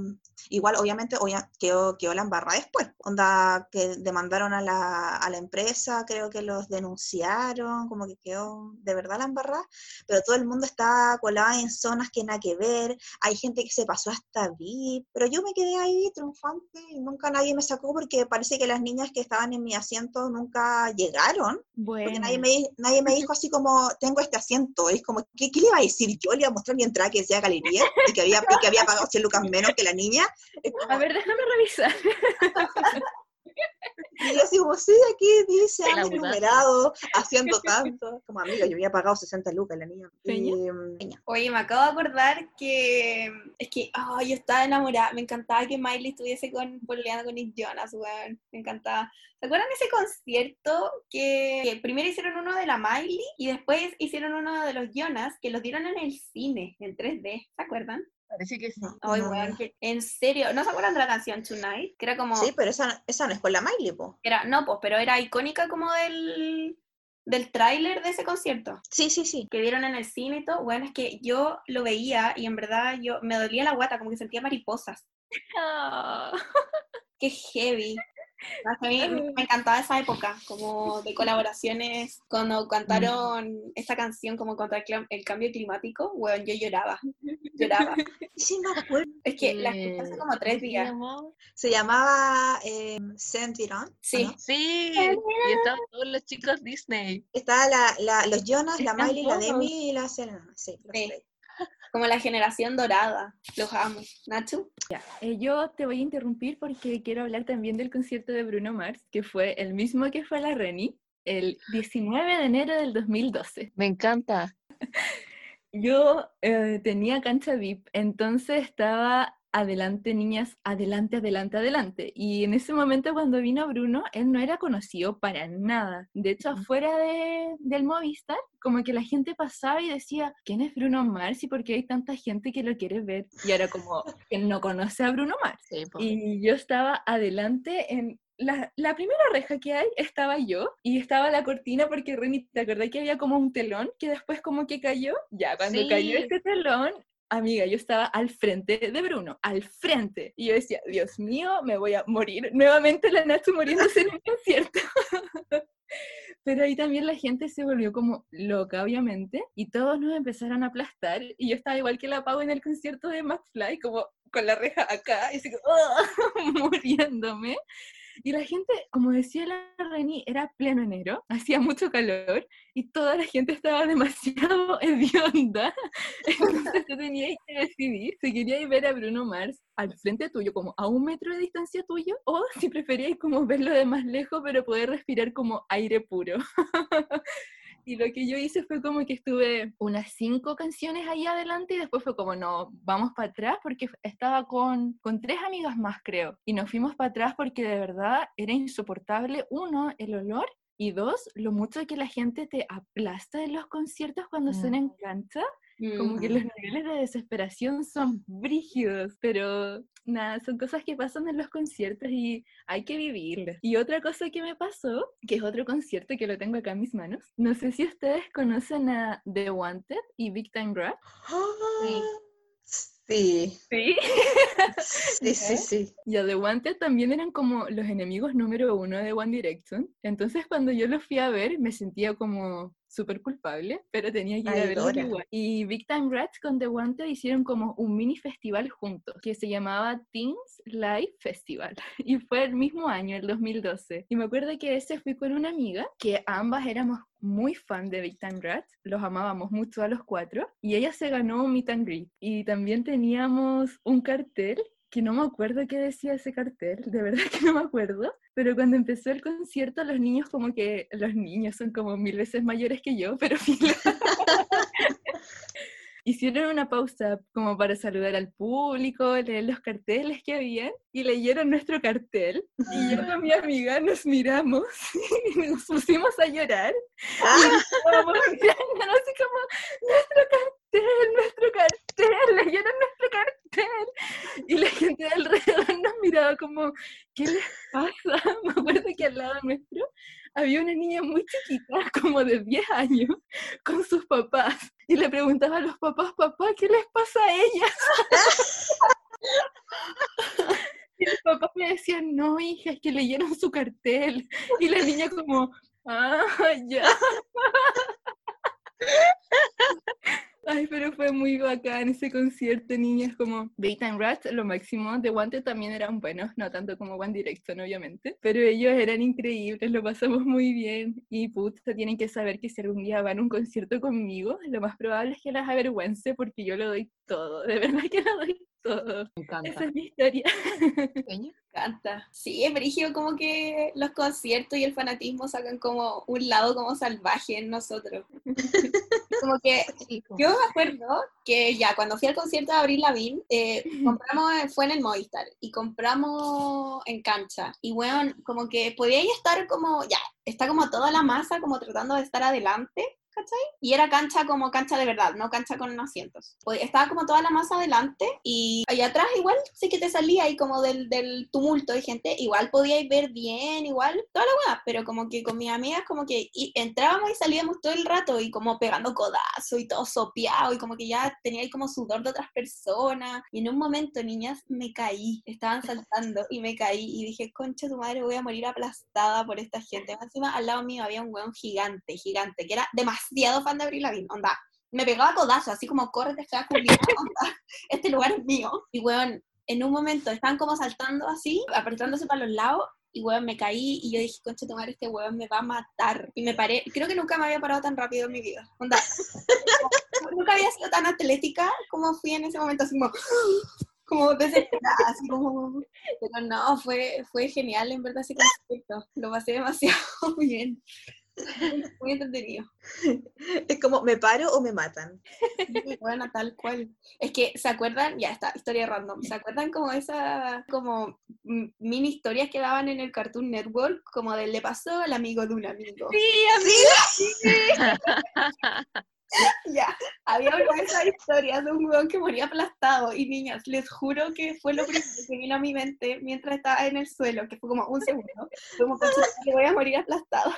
Igual, obviamente, obvia- quedó, quedó la embarrada después. Onda, que demandaron a la, a la empresa, creo que los denunciaron, como que quedó de verdad la embarrada, pero todo el mundo estaba colado en zonas que nada que ver, hay gente que se pasó hasta VIP, pero yo me quedé ahí triunfante y nunca nadie me sacó porque parece que las niñas que estaban en mi asiento nunca llegaron, porque Bueno. nadie me, di- nadie me dijo así como, tengo este asiento. Es como, ¿qué, qué le iba a decir yo? Le iba a mostrar mi entrada que decía galería y que había, y que había pagado 100 lucas menos que la niña. Como- A ver, déjame revisar. y yo así como, sí, aquí dice mudaste. numerado, haciendo tanto. Como amiga, yo había pagado 60 lucas la niña. Y, Peña. Oye, me acabo de acordar que es que oh, yo estaba enamorada, me encantaba que Miley estuviese con pololeando con Nick Jonas, weón, me encantaba. ¿Se acuerdan de ese concierto que, que primero hicieron uno de la Miley y después hicieron uno de los Jonas que los dieron en el cine, en 3D, ¿se acuerdan? Parece que sí. No, Ay, no, que- en serio, ¿no se acuerdan de la canción Tonight? Que era como, Sí, pero esa, esa no es con la Miley, po. era, no, pues, pero era icónica como del, del tráiler de ese concierto. Sí, sí, sí. que vieron en el cine y todo, bueno, es que yo lo veía y en verdad yo me dolía la guata, como que sentía mariposas. Ah. Qué heavy. A mí me encantaba esa época, como de colaboraciones, cuando cantaron esta canción como contra el, cambio climático, bueno, yo lloraba, lloraba. Sí, me acuerdo. Es que la escuché hace como tres ¿cómo se días. llamaba? Se llamaba eh. ¿o Sí. no? Sí, y estaban todos los chicos Disney. Estaba la, la- los Jonas, la Miley, la. Demi y la Selena. Sí, los Sí. tres. Como la generación dorada, los amo. Nacho, Ya, eh, yo te voy a interrumpir porque quiero hablar también del concierto de Bruno Mars, que fue el mismo que fue la Reni, el 19 de enero del 2012. Me encanta. Yo eh, tenía cancha VIP, entonces estaba adelante, niñas, adelante, adelante, adelante. Y en ese momento cuando vino Bruno, él no era conocido para nada. De hecho, afuera de, del Movistar, como que la gente pasaba y decía, ¿quién es Bruno Mars y por qué hay tanta gente que lo quiere ver? Y era como, que no conoce a Bruno Mars. Sí. Y yo estaba adelante en la, la primera reja que hay estaba yo y estaba la cortina porque Reni, ¿te acordás que había como un telón que después como que cayó? Ya, cuando Sí. cayó ese telón, amiga, yo estaba al frente de Bruno, al frente. Y yo decía, Dios mío, me voy a morir. Nuevamente la Nacho muriéndose en un concierto. Pero ahí también la gente se volvió como loca, obviamente, y todos nos empezaron a aplastar. Y yo estaba igual que la Pau en el concierto de McFly, como con la reja acá, y así muriéndome. Y la gente, como decía la Reni, era pleno enero, hacía mucho calor y toda la gente estaba demasiado hedionda. Entonces tenías que decidir si queríais ver a Bruno Mars al frente tuyo, como a un metro de distancia tuyo, o si preferíais como verlo de más lejos, pero poder respirar como aire puro. Y lo que yo hice fue como que estuve unas cinco canciones ahí adelante y después fue como, no, vamos para atrás porque estaba con, con tres amigas más, creo. Y nos fuimos para atrás porque de verdad era insoportable, uno, el olor. Y dos, lo mucho que la gente te aplasta en los conciertos cuando Mm. suena en cancha. Como que los niveles de desesperación son brígidos, pero nada, son cosas que pasan en los conciertos y hay que vivirlas. Y otra cosa que me pasó, que es otro concierto que lo tengo acá en mis manos, no sé si ustedes conocen a The Wanted y Big Time Rap. Sí, Sí. sí, sí, sí. Y a The Wanted también eran como los enemigos número uno de One Direction. Entonces cuando yo los fui a ver me sentía como súper culpable, pero tenía que ir a igual. Y Big Time Rats con The Wanted hicieron como un mini festival juntos, que se llamaba Teens Live Festival. Y fue el mismo año, el 2012. Y me acuerdo que ese fui con una amiga, que ambas éramos muy fan de Big Time Rats, los amábamos mucho a los cuatro, y ella se ganó un meet and greet. Y también teníamos un cartel que no me acuerdo qué decía ese cartel, de verdad que no me acuerdo, pero cuando empezó el concierto los niños como que, los niños son como mil veces mayores que yo, pero. Hicieron una pausa como para saludar al público, leer los carteles que habían y leyeron nuestro cartel. Y yo con mi amiga nos miramos y nos pusimos a llorar. Ah, Estábamos mirándonos así como, nuestro cartel, nuestro cartel, leyeron nuestro cartel. Y la gente de alrededor nos miraba como, ¿qué les pasa? Me acuerdo que al lado nuestro había una niña muy chiquita, como de 10 años, con sus papás. Y le preguntaba a los papás, papá, ¿qué les pasa a ellas? Y los papás le decían, no, hija, es que leyeron su cartel. Y la niña como, ah, ya. Ay, pero fue muy bacán ese concierto, niñas, como Big Time Rats, lo máximo. The Wanted también eran buenos, no tanto como One Direction, obviamente, pero ellos eran increíbles, lo pasamos muy bien. Y puta, tienen que saber que si algún día van a un concierto conmigo, lo más probable es que las avergüence porque yo lo doy todo, de verdad que lo doy todo. Me encanta. Esa es mi historia. Peña. encanta. Sí, es brígido como que los conciertos y el fanatismo sacan como un lado como salvaje en nosotros. como que yo me acuerdo que ya cuando fui al concierto de Abril Lavigne, eh, compramos, fue en el Movistar y compramos en cancha. Y bueno, como que podía estar como, ya, está como toda la masa como tratando de estar adelante. ¿Cachai? Y era cancha como cancha de verdad, no cancha con asientos. Pues estaba como toda la masa adelante y allá atrás igual sí que te salía ahí como del, del tumulto de gente, igual podíais ver bien, igual, toda la weá, pero como que con mis amigas como que y entrábamos y salíamos todo el rato y como pegando codazo y todo sopeado y como que ya tenía ahí como sudor de otras personas y en un momento, niñas, me caí, estaban saltando y me caí y dije, concha tu madre, voy a morir aplastada por esta gente. Encima al lado mío había un weón gigante, gigante, que era demasiado fan de Avril Lavigne, onda, me pegaba codazo, así como, córrete, fea culiao, onda, este lugar es mío. Y weón, en un momento estaban como saltando así, apretándose para los lados, y weón, me caí y yo dije, concha tu madre, este weón me va a matar. Y me paré, creo que nunca me había parado tan rápido en mi vida. Onda, nunca había sido tan atlética como fui en ese momento, así como, como desesperada, así como... Pero no, fue, fue genial en verdad ese concierto, lo pasé demasiado bien. Muy entretenido. Es como, ¿me paro o me matan? Sí, Bueno, tal cual. Es que, ¿se acuerdan? Ya está, historia random. ¿Se acuerdan como esa, como mini historias que daban en el Cartoon Network? Como de le pasó al amigo de un amigo. Sí, amiga. ya, había una de esas historias de un hueón que moría aplastado. Y niñas, les juro que fue lo primero que vino a mi mente mientras estaba en el suelo, que fue como un segundo. Como, "Concha, que voy a morir aplastado.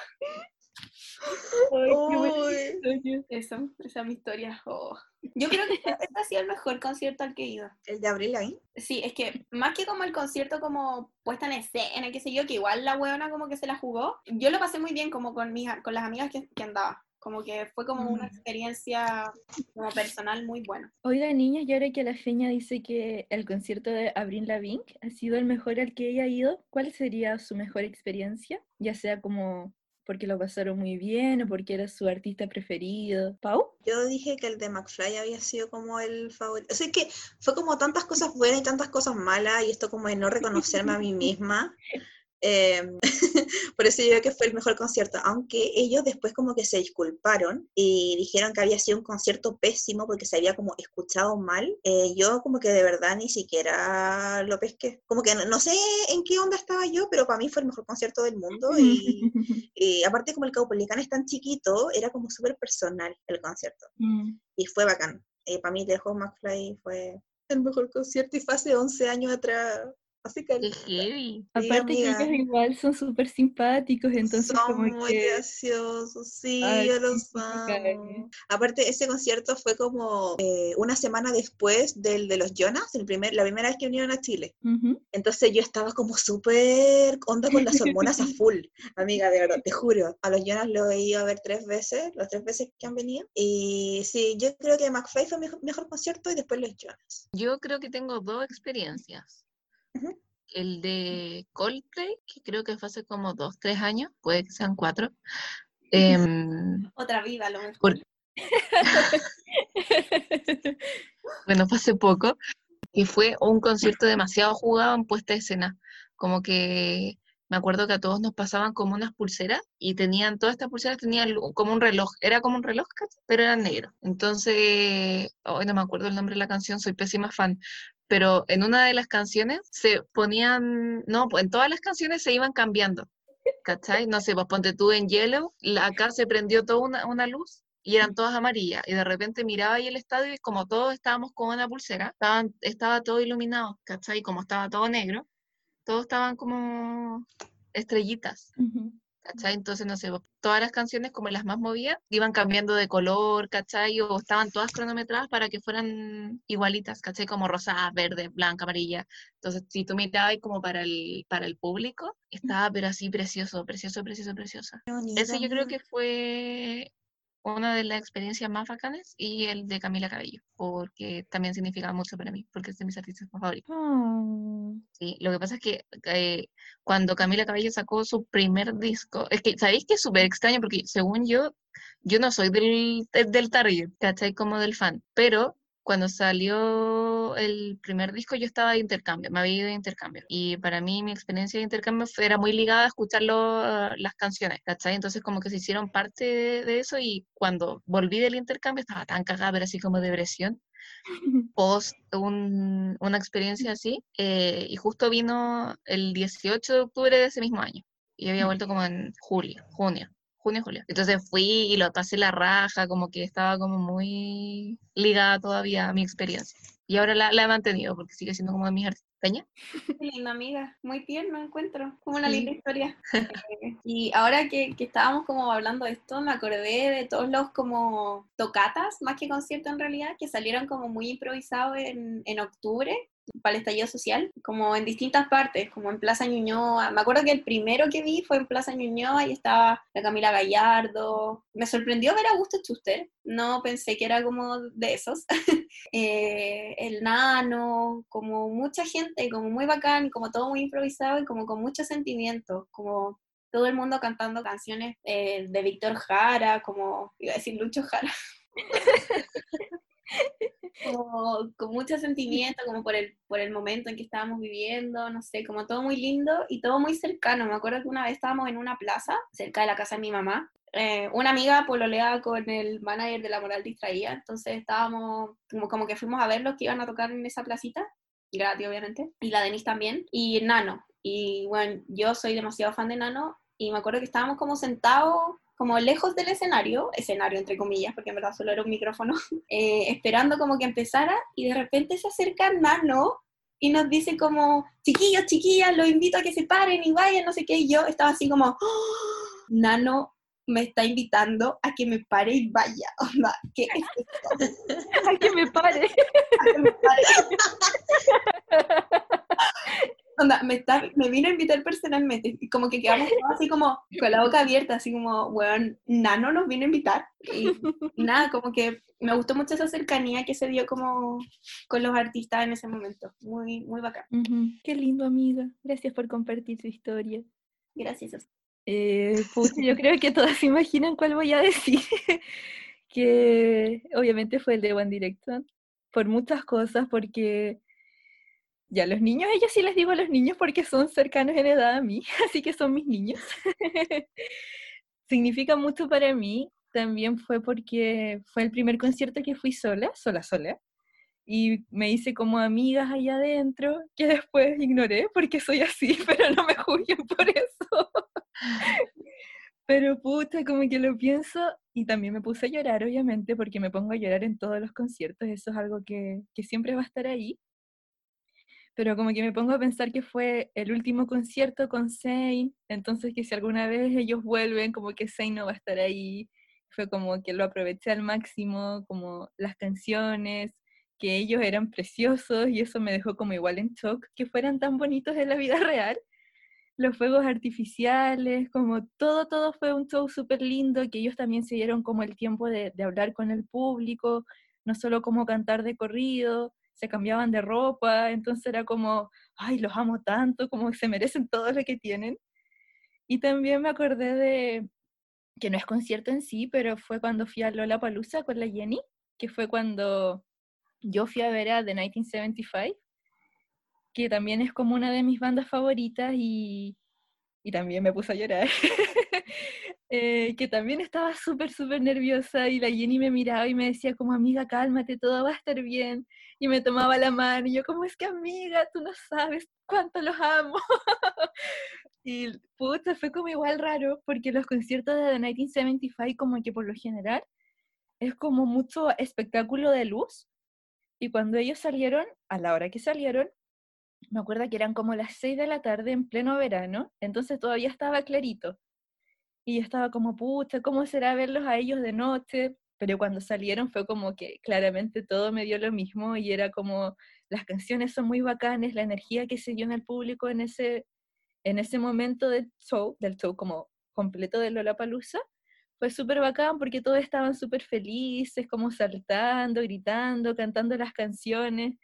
Ay, qué historia. Eso, esa es mi historia. Oh. Yo creo que este ha sido el mejor concierto al que he ido. El de Abril Lavigne. Sí, es que más que como el concierto como puesta en escena, qué sé yo, que igual la huevona como que se la jugó, yo lo pasé muy bien como con, mis, con las amigas que, que andaba. Como que fue como una Mm. experiencia como personal muy buena. Oiga, niñas, y ahora que la Feña dice que el concierto de Avril Lavigne ha sido el mejor al que ella ha ido, ¿cuál sería su mejor experiencia? Ya sea como porque lo pasaron muy bien o porque era su artista preferido. ¿Pau? Yo dije que el de McFly había sido como el favorito. O sea, es que fue como tantas cosas buenas y tantas cosas malas, y esto como de no reconocerme a mí misma. Eh, por eso yo creo que fue el mejor concierto, aunque ellos después como que se disculparon y dijeron que había sido un concierto pésimo porque se había como escuchado mal. Eh, yo como que de verdad ni siquiera lo pesqué. Como que no, no sé en qué onda estaba yo, pero para mí fue el mejor concierto del mundo y, y aparte como el Caupolicán es tan chiquito, era como súper personal el concierto Mm. y fue bacán. Eh, para mí, lejos McFly fue el mejor concierto y fue hace 11 años atrás. Así que Qué heavy. Sí, Aparte que amiga. ellos igual son súper simpáticos, entonces son como muy que... graciosos, sí, Ay, yo los sí, sí, amo. Aparte, ese concierto fue como eh, una semana después del de los Jonas, el primer, la primera vez que vinieron a Chile. Ujú. Entonces yo estaba como súper onda con las hormonas a full, amiga, de verdad, te juro. A los Jonas lo he ido a ver tres veces, las tres veces que han venido. Y sí, yo creo que McFly fue mi mejor, mejor concierto y después los Jonas. Yo creo que tengo dos experiencias. El de Coldplay, que creo que fue hace como dos, tres años, puede que sean cuatro. Em, Otra vida, a lo mejor. Por- bueno, fue hace poco, y fue un concierto demasiado jugado en puesta de escena. Como que me acuerdo que a todos nos pasaban como unas pulseras y tenían, todas estas pulseras tenían como un reloj, era como un reloj, pero era negro. Entonces, hoy no me acuerdo el nombre de la canción, soy pésima fan. Pero en una de las canciones se ponían, no, pues en todas las canciones se iban cambiando. ¿Cachai? No sé, pues ponte tú en Yellow, acá se prendió toda una, una luz y eran todas amarillas. Y de repente miraba ahí el estadio y como todos estábamos con una pulsera, estaban, estaba todo iluminado, ¿cachai? Como estaba todo negro, todos estaban como estrellitas. Ujú. ¿Cachai? Entonces, no sé, todas las canciones como las más movidas iban cambiando de color, ¿cachai? O estaban todas cronometradas para que fueran igualitas, ¿cachai? Como rosada, verde, blanca, amarilla. Entonces, si tú mirabas como para el, para el público, estaba pero así precioso, precioso, precioso, precioso. Ese yo creo que fue una de las experiencias más bacanas y el de Camila Cabello, porque también significa mucho para mí, porque es de mis artistas favoritos. Oh. Sí, lo que pasa es que eh, cuando Camila Cabello sacó su primer disco, es que, ¿sabéis que es súper extraño? Porque según yo, yo no soy del, del, del target, ¿cachai? Como del fan, pero cuando salió el primer disco yo estaba de intercambio, me había ido de intercambio. Y para mí mi experiencia de intercambio fue- era muy ligada a escuchar las canciones, ¿cachai? Entonces como que se hicieron parte de, de eso y cuando volví del intercambio estaba tan cagada, pero así como de depresión post un- una experiencia así, eh, y justo vino el 18 de octubre de ese mismo año, y había vuelto como en julio, junio, junio, julio. Entonces fui y lo pasé la raja, como que estaba como muy ligada todavía a mi experiencia. Y ahora la, la he mantenido porque sigue siendo como de mis artistas. ¿Peña? Qué linda amiga, muy tierno encuentro, como una Sí. linda historia. Eh, y ahora que, que estábamos como hablando de esto, me acordé de todos los como tocatas, más que conciertos en realidad, que salieron como muy improvisados en, en octubre para el estallido social, como en distintas partes, como en Plaza Ñuñoa. Me acuerdo que el primero que vi fue en Plaza Ñuñoa y estaba la Camila Gallardo. Me sorprendió ver a Augusto Schuster, no pensé que era como de esos. Eh, el nano, como mucha gente, como muy bacán, como todo muy improvisado y como con mucho sentimiento, como todo el mundo cantando canciones eh, de Víctor Jara, como iba a decir Lucho Jara. como con mucho sentimiento, como por el, por el momento en que estábamos viviendo, no sé, como todo muy lindo y todo muy cercano. Me acuerdo que una vez estábamos en una plaza cerca de la casa de mi mamá. eh, una amiga pololeaba con el manager de La Moral Distraída, entonces estábamos como, como que fuimos a ver los que iban a tocar en esa placita, gratis obviamente, y la Denise también, y Nano. Y bueno, yo soy demasiado fan de Nano y me acuerdo que estábamos como sentados como lejos del escenario, escenario entre comillas, porque en verdad solo era un micrófono, eh, esperando como que empezara y de repente se acerca Nano y nos dice como, chiquillos, chiquillas, los invito a que se paren y vayan, no sé qué, y yo estaba así como, ¡Oh! Nano me está invitando a que me pare y vaya, onda, ¿qué es esto? a que me pare. A que me pare. Onda, me, está, me vino a invitar personalmente, y como que quedamos todos así como con la boca abierta, así como, weón, Nano nos vino a invitar. Y, y nada, como que me gustó mucho esa cercanía que se dio como con los artistas en ese momento. Muy, muy bacán. Qué lindo, amiga. Gracias por compartir tu historia. Gracias. a usted. Eh, yo creo que todas se imaginan cuál voy a decir. que obviamente fue el de One Direction. Por muchas cosas, porque ya los niños, ellos sí les digo a los niños porque son cercanos en edad a mí, así que son mis niños. Significa mucho para mí. También fue porque fue el primer concierto que fui sola, sola, sola. Y me hice como amigas allá adentro, que después ignoré porque soy así, pero no me juzguen por eso. Pero puta, como que lo pienso y también me puse a llorar, obviamente, porque me pongo a llorar en todos los conciertos, eso es algo que, que siempre va a estar ahí. Pero como que me pongo a pensar que fue el último concierto con Zayn, entonces que si alguna vez ellos vuelven, como que Zayn no va a estar ahí. Fue como que lo aproveché al máximo, como las canciones, que ellos eran preciosos y eso me dejó como igual en shock, que fueran tan bonitos en la vida real los fuegos artificiales, como todo, todo fue un show súper lindo, que ellos también se dieron como el tiempo de, hablar con el público, no solo como cantar de corrido, se cambiaban de ropa, entonces era como, ay, los amo tanto, como se merecen todo lo que tienen. Y también me acordé de, que no es concierto en sí, pero fue cuando fui a Lola Palusa con la Jenny, que fue cuando yo fui a ver a The 1975 que también es como una de mis bandas favoritas y, y también me puse a llorar. Eh, que también estaba súper, súper nerviosa y la Jenny me miraba y me decía como, amiga, cálmate, todo va a estar bien. Y me tomaba la mano y yo como, es que amiga, tú no sabes cuánto los amo. y puta, fue como igual raro porque los conciertos de The 1975 como que por lo general es como mucho espectáculo de luz. Y cuando ellos salieron, a la hora que salieron, me acuerdo que eran como las 6 de la tarde en pleno verano, entonces todavía estaba clarito. Y yo estaba como, pucha, ¿cómo será verlos a ellos de noche? Pero cuando salieron fue como que claramente todo me dio lo mismo y era como, las canciones son muy bacanes, la energía que se dio en el público en ese, en ese momento del show, del show como completo de Lollapalooza, fue súper bacán porque todos estaban súper felices, como saltando, gritando, cantando las canciones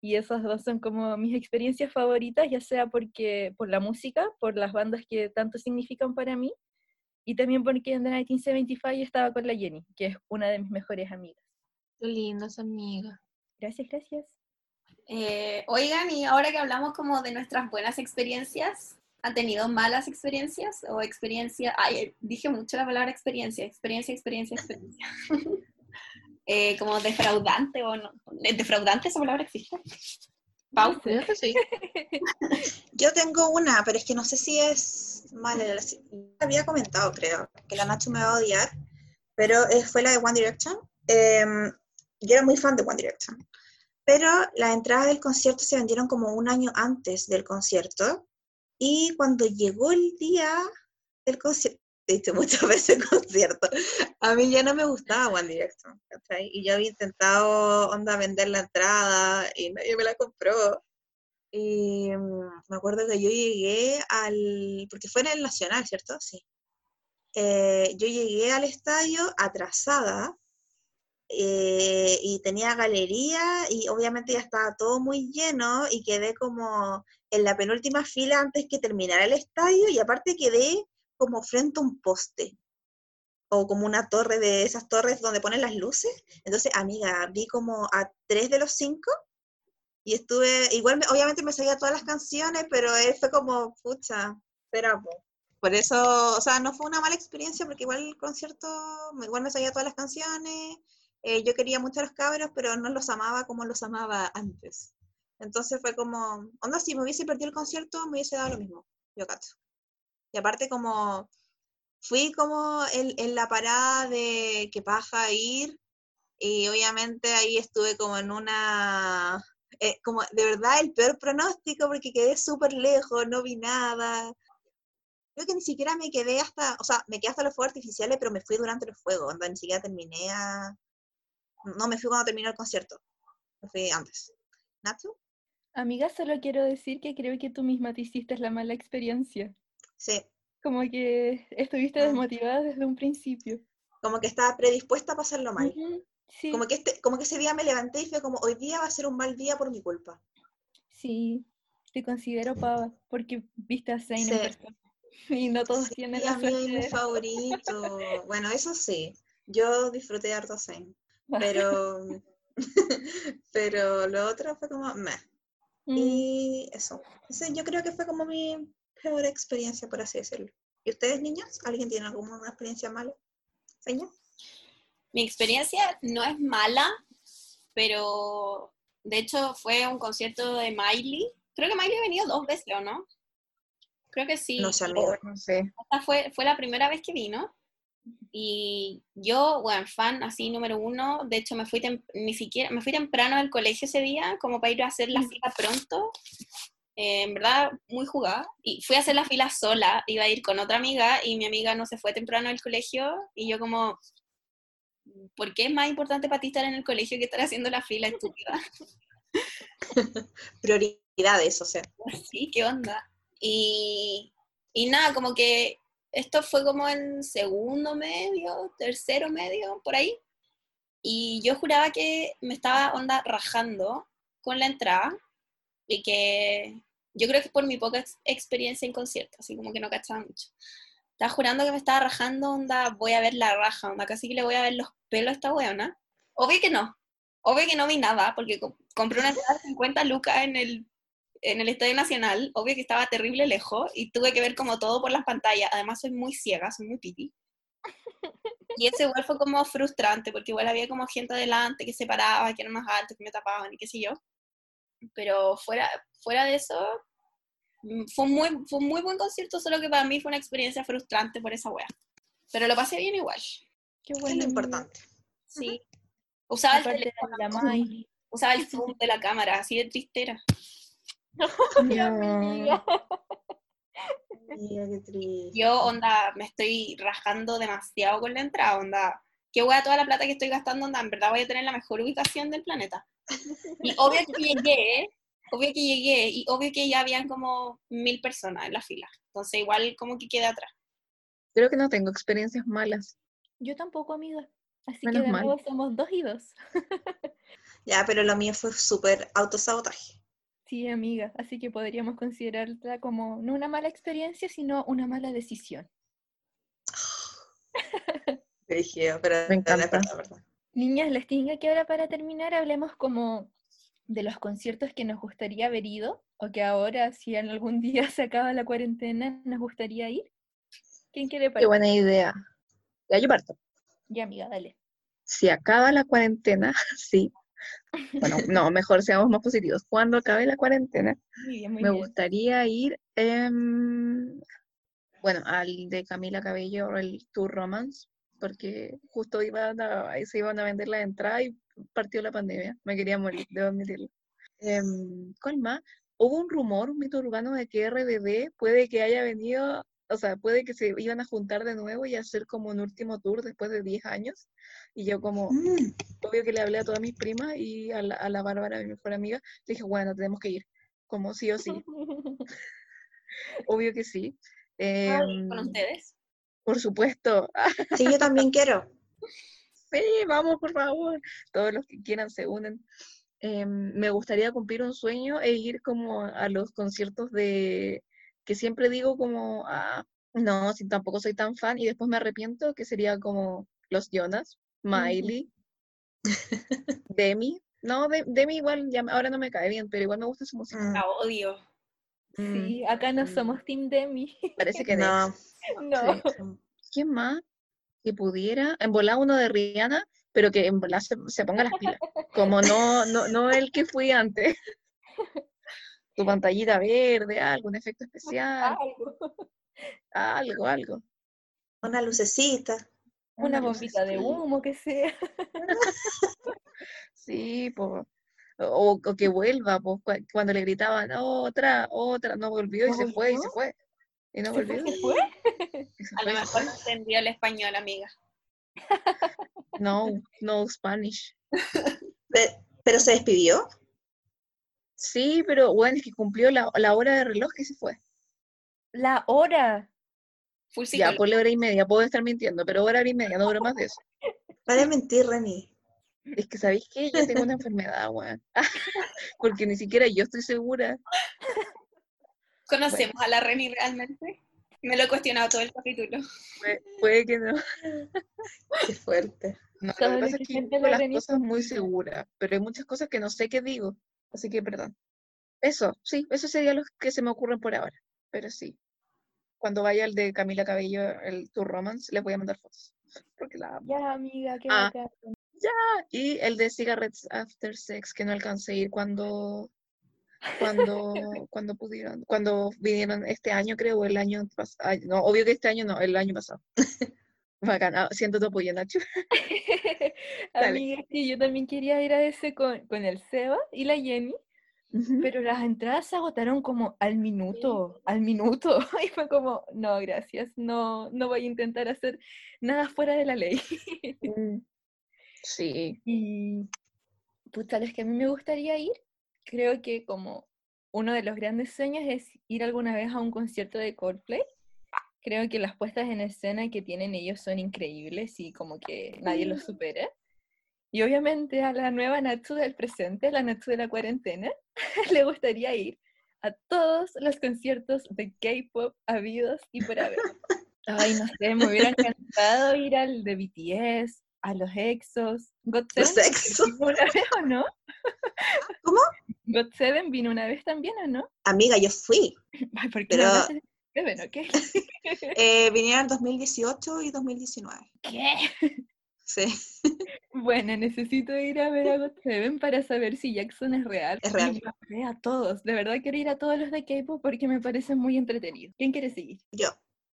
y esas dos son como mis experiencias favoritas, ya sea porque por la música, por las bandas que tanto significan para mí, y también porque en The 1975 estaba con la Jenny, que es una de mis mejores amigas. Qué lindas amigas. Gracias, gracias. Eh, oigan, y ahora que hablamos como de nuestras buenas experiencias, ¿han tenido malas experiencias o experiencia? Ay, dije mucho la palabra experiencia, experiencia, experiencia, experiencia. eh, como defraudante o no. ¿Defraudante esa palabra existe? Pau. Sí. Yo tengo una, pero es que no sé si es mala. la- Había comentado, creo, que la Nacho me va a odiar, pero eh, fue la de One Direction. Em, yo era muy fan de One Direction, pero las entradas del concierto se vendieron como un año antes del concierto. Y cuando llegó el día del concierto, he dicho muchas veces concierto, a mí ya no me gustaba One Direction, ¿cachai? Y yo había intentado, onda, vender la entrada y nadie me la compró. Y mm, me acuerdo que yo llegué al, porque fue en el Nacional, ¿cierto? Sí. Eh, yo llegué al estadio atrasada eh, y tenía galería y obviamente ya estaba todo muy lleno y quedé como en la penúltima fila antes que terminara el estadio y aparte quedé como frente a un poste o como una torre de esas torres donde ponen las luces. Entonces, amiga, vi como a tres de los cinco y estuve, igual me- obviamente me sabía todas las canciones, pero fue como, pucha, espera, po. Por eso, o sea, no fue una mala experiencia porque igual el concierto, igual me sabía todas las canciones, eh, yo quería mucho a los cabros, pero no los amaba como los amaba antes. Entonces fue como, onda, si me hubiese perdido el concierto, me hubiese dado lo mismo, yo cacho. Y aparte como fui como en, en la parada de que paja ir y obviamente ahí estuve como en una, eh, como de verdad el peor pronóstico porque quedé súper lejos, no vi nada. Creo que ni siquiera me quedé hasta, o sea, me quedé hasta los fuegos artificiales, pero me fui durante los fuegos, onda, ni siquiera terminé a... No me fui cuando terminó el concierto, me fui antes. ¿Nacho? Amiga, solo quiero decir que creo que tú misma te hiciste la mala experiencia. Sí, Como que estuviste Ah. desmotivada desde un principio. como que estaba predispuesta a pasarlo mal. Ujú, Sí, Como que, este, como que ese día me levanté y fue como, hoy día va a ser un mal día por mi culpa. sí, te considero pava porque viste a Zayn en Sí. persona. Y no todos Sí, tienen la suerte mi favorito. Bueno, eso sí, yo disfruté harto Zayn, pero, pero lo otro fue como, meh. Mm, Y eso, Ese yo creo que fue como mi peor experiencia, por así decirlo. ¿Y ustedes, niños? ¿Alguien tiene alguna experiencia mala? ¿Señor? Mi experiencia no es mala, pero de hecho fue un concierto de Miley. Creo que Miley ha venido dos veces, ¿o no? Creo que sí. No sé. Esta fue, fue la primera vez que vino. Y yo, bueno, fan así número uno, de hecho me fui ni siquiera, me fui temprano del colegio ese día, como para ir a hacer la Mm. fila pronto. Eh, en verdad, muy jugada. Y fui a hacer la fila sola, iba a ir con otra amiga y mi amiga no se fue temprano del colegio y yo como, ¿por qué es más importante para ti estar en el colegio que estar haciendo la fila estúpida? Prioridades, o sea. Sí, ¿qué onda? Y, y nada, como que esto fue como en segundo medio, tercero medio, por ahí. Y yo juraba que me estaba onda rajando con la entrada y que yo creo que por mi poca ex- experiencia en conciertos, así como que no cachaba mucho. Estaba jurando que me estaba rajando, onda, voy a ver la raja, onda, casi que le voy a ver los pelos a esta weona. Obvio que no, obvio que no vi nada, porque co- compré una entrada de 50 lucas en el en el Estadio Nacional, obvio que estaba terrible lejos y tuve que ver como todo por las pantallas. Además soy muy ciega, soy muy piti. Y ese igual fue como frustrante porque igual había como gente adelante que se paraba, que eran más altos, que me tapaban y qué sé yo. Pero fuera, fuera de eso, mm, fue un, muy, fue un muy buen concierto, solo que para mí fue una experiencia frustrante por esa wea. Pero lo pasé bien igual. Qué Es bueno. lo importante. Sí. Usaba el, Aparte teléfono, usaba el zoom de la cámara, así de tristera. Mi amiga. Mira qué triste. yo, onda, me estoy rajando demasiado con la entrada, onda. Qué hueá toda la plata que estoy gastando, onda, en verdad voy a tener la mejor ubicación del planeta. Y obvio que llegué, obvio que llegué, y obvio que ya habían como mil personas en la fila. Entonces igual como que quedé atrás. Creo que no tengo experiencias malas. Yo tampoco, amiga. Así Menos que de mal. nuevo somos dos y dos. Ya, pero lo mío fue súper autosabotaje. Sí, amiga. Así que podríamos considerarla como no una mala experiencia, sino una mala decisión. Dije, pero Me encanta. verdad. Niñas, les tinga que ahora para terminar hablemos como de los conciertos que nos gustaría haber ido, o que ahora, si en algún día se acaba la cuarentena, nos gustaría ir. ¿Quién quiere Qué partir? buena idea. Ya yo parto. Ya, amiga, dale. Si acaba la cuarentena, sí. Bueno, no, mejor seamos más positivos. Cuando acabe la cuarentena, Muy bien, muy me bien. gustaría ir, em, bueno, al de Camila Cabello, el Tour Romance, porque justo iban a- ahí se iban a vender la entrada y partió la pandemia. Me quería morir, debo admitirlo. Em, ¿cuál más? Hubo un rumor, un mito urbano de que RBD puede que haya venido, o sea, puede que se iban a juntar de nuevo y hacer como un último tour después de 10 años. Y yo como, Mm, obvio que le hablé a todas mis primas y a la, a la Bárbara, mi mejor amiga, le dije, bueno, tenemos que ir, como sí o sí, obvio que sí. Em, ¿Con ustedes? por supuesto, Sí, yo también quiero. sí, vamos, por favor, todos los que quieran se unen. Em, me gustaría cumplir un sueño e ir como a los conciertos de, que siempre digo como, ah, no, si tampoco soy tan fan y después me arrepiento, que sería como los Jonas, Miley, Demi. No, de- Demi igual ya ahora no me cae bien, pero igual me gusta su música. Mm, La odio. Mm, Sí, acá no mm. somos Team Demi. Parece que No. No. sí. ¿Quién más que pudiera? En volar uno de Rihanna, pero que en volar se, se ponga las pilas. Como no, no, no el que fui antes. Tu pantallita verde, algún efecto especial, Algo. algo, algo. Una lucecita. Una Una bombita de humo, que sea. Sí, po. O, o que vuelva, pues, cuando le gritaban, otra, otra, no volvió y ¿No se fue, y se fue. Y no volvió. ¿Se fue? y se A lo mejor no entendió el español, amiga. No, no Spanish. Pe- Pero se despidió. Sí, pero bueno, es que cumplió la, la hora de reloj y se fue. La hora. Full Ya, psicólogo. ponle hora y media, puedo estar mintiendo, pero hora y media, no duró más de eso. Para de mentir, Reni. Es que, ¿sabéis qué? Yo tengo una enfermedad, weón. Porque ni siquiera yo estoy segura. ¿Conocemos a la Reni realmente? Me lo he cuestionado todo el capítulo. Puede, puede que no. Qué fuerte. No, lo que pasa que es que digo la las cosas muy seguras, pero hay muchas cosas que no sé qué digo. Así que, perdón. Eso, sí, eso sería lo que se me ocurren por ahora. Pero sí. Cuando vaya el de Camila Cabello, el Tour Romance, les voy a mandar fotos. Porque la amo. Ya, amiga, qué Ah. bacán. Y el de Cigarettes After Sex, que no alcancé a ir cuando, cuando, cuando pudieron, cuando vinieron este año, creo, o el año pasado. No, obvio que este año no, el año pasado. Bacán, ah, siento tu apoyo, Nacho. Amiga, sí, yo también quería ir a ese con, con el Seba y la Jenny, pero las entradas se agotaron como al minuto, al minuto. Y fue como, no, gracias, no, no voy a intentar hacer nada fuera de la ley. Mm, Sí. Y, pucha, los que a mí me gustaría ir, creo que como uno de los grandes sueños es ir alguna vez a un concierto de Coldplay. Creo que las puestas en escena que tienen ellos son increíbles y como que nadie los supera. Y obviamente a la nueva Natsu del presente, la Natsu de la cuarentena, le gustaría ir a todos los conciertos de K-pop habidos y por haber. Ay, no sé, me hubiera encantado ir al de BTS, a los EXOs. God Los Seven vino una vez o no? ¿Cómo? God Seven vino una vez también o no? Amiga, yo fui. Ay, ¿por qué Pero- no hablaste de Seven, o qué? Eh, vinieron 2018 y 2019. ¿Qué? Sí, Bueno, necesito ir a ver a God Seven para saber si Jackson es real. Es real. Y a todos. De verdad quiero ir a todos los de K-pop porque me parecen muy entretenidos. ¿Quién quiere seguir? yo.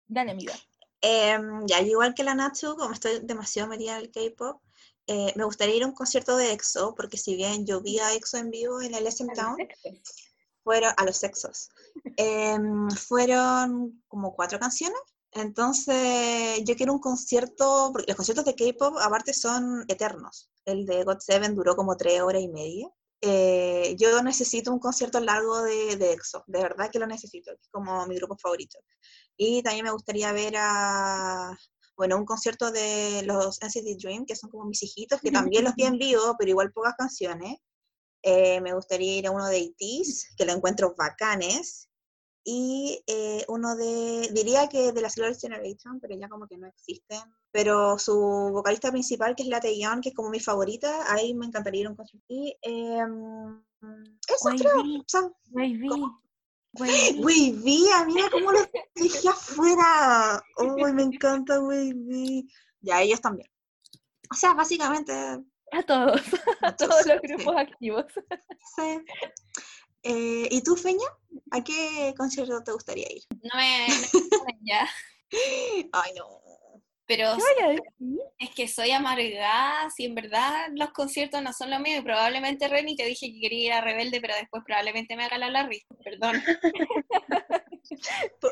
Dale, amiga. Em, ya, igual que la Natsu, como estoy demasiado metida en el K-pop, eh, me gustaría ir a un concierto de EXO, porque si bien yo vi a EXO en vivo en el SM Town. Fueron a los sexos. Em, fueron como cuatro canciones. Entonces, yo quiero un concierto, porque los conciertos de K-pop aparte son eternos. El de God Seven duró como tres horas y media. Eh, yo necesito un concierto largo de, de EXO, de verdad que lo necesito, es como mi grupo favorito. Y también me gustaría ver a, bueno, un concierto de los NCT Dream, que son como mis hijitos, que también los vi en vivo, pero igual pocas canciones. Eh, me gustaría ir a uno de ITs, que lo encuentro bacanes. Y eh, uno de, diría que de la Silver Generation, pero ya como que no existen. Pero su vocalista principal, que es la Taeyeon, que es como mi favorita, ahí me encantaría ir a un concierto. Y em, eso creo. YB, O sea, ¿Cómo? YB. Wavy, amiga, ¿cómo lo dejé afuera? Uy, me encanta Wavy. Ya, ellos también. O sea, básicamente, A todos, a todos los grupos activos. sí. Eh, ¿Y tú, Feña? ¿A qué concierto te gustaría ir? No me, no me ya. Ay, no. Pero es que soy amargada, si en verdad los conciertos no son lo mío, y probablemente Reni te dije que quería ir a Rebelde, pero después probablemente me haga la Larry, perdón.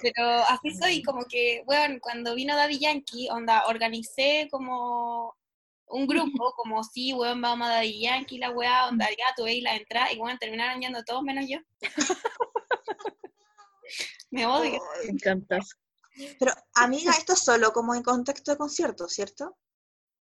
Pero así soy, como que, bueno, cuando vino Daddy Yankee, onda, organicé como un grupo, como sí, weón, vamos a Daddy Yankee, la weá, onda, ya tuve la entrada, y bueno, terminaron yendo todos menos yo. Me odio. Me encantas. Pero, amiga, esto es solo como en contexto de concierto, ¿cierto?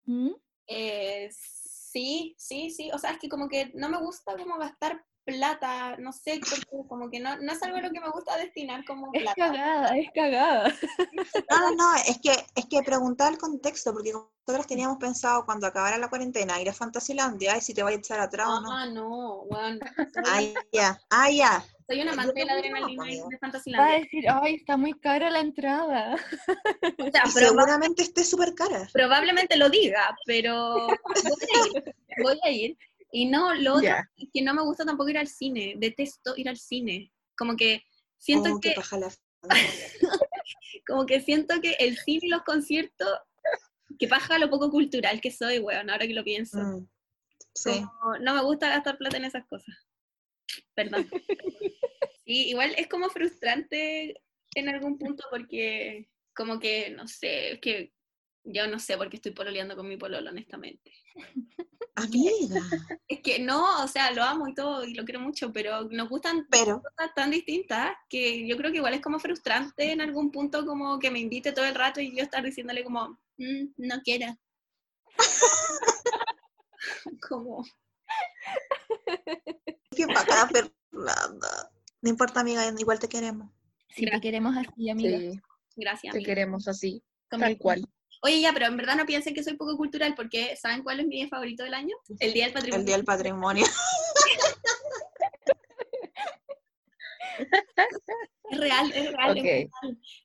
¿Mm? Eh, sí, sí, sí. O sea, es que como que no me gusta como gastar plata, no sé, porque como que no, no es algo a lo que me gusta destinar como Es plata. cagada, es cagada. No, no, no, es que, es que preguntar el contexto, porque nosotros teníamos pensado cuando acabara la cuarentena ir a Fantasilandia y si te voy a echar atrás o no. Ah, no, bueno. Ah, ya, ah, ya. Soy una amante de la también no, adrenalina de Va a Fantasylandia. decir, ay, está muy cara la entrada. O sea, Y proba- seguramente esté súper cara. probablemente lo diga, pero voy a ir. Voy a ir. Y no, lo otro es que no me gusta tampoco ir al cine. Detesto ir al cine. Como que siento Oh, que paja la como que siento que el cine y los conciertos, que paja lo poco cultural que soy, weón, ahora que lo pienso. Mm, Sí. Como, no me gusta gastar plata en esas cosas. Perdón. Sí, igual es como frustrante en algún punto porque como que, no sé, es que yo no sé por qué estoy pololeando con mi pololo, honestamente. Amiga. Es que no, o sea, lo amo y todo y lo quiero mucho, pero nos gustan Pero, cosas tan distintas que yo creo que igual es como frustrante en algún punto como que me invite todo el rato y yo estar diciéndole como, "Mm, no quiero. como, qué bacana, Fernanda. No importa, amiga, igual te queremos. Si te queremos así, amiga. Sí, gracias. te queremos así, tal cual. Oye, ya, pero en verdad no piensen que soy poco cultural porque ¿saben cuál es mi día favorito del año? El Día del Patrimonio. El Día del Patrimonio. Es real, es real. es Ok. real.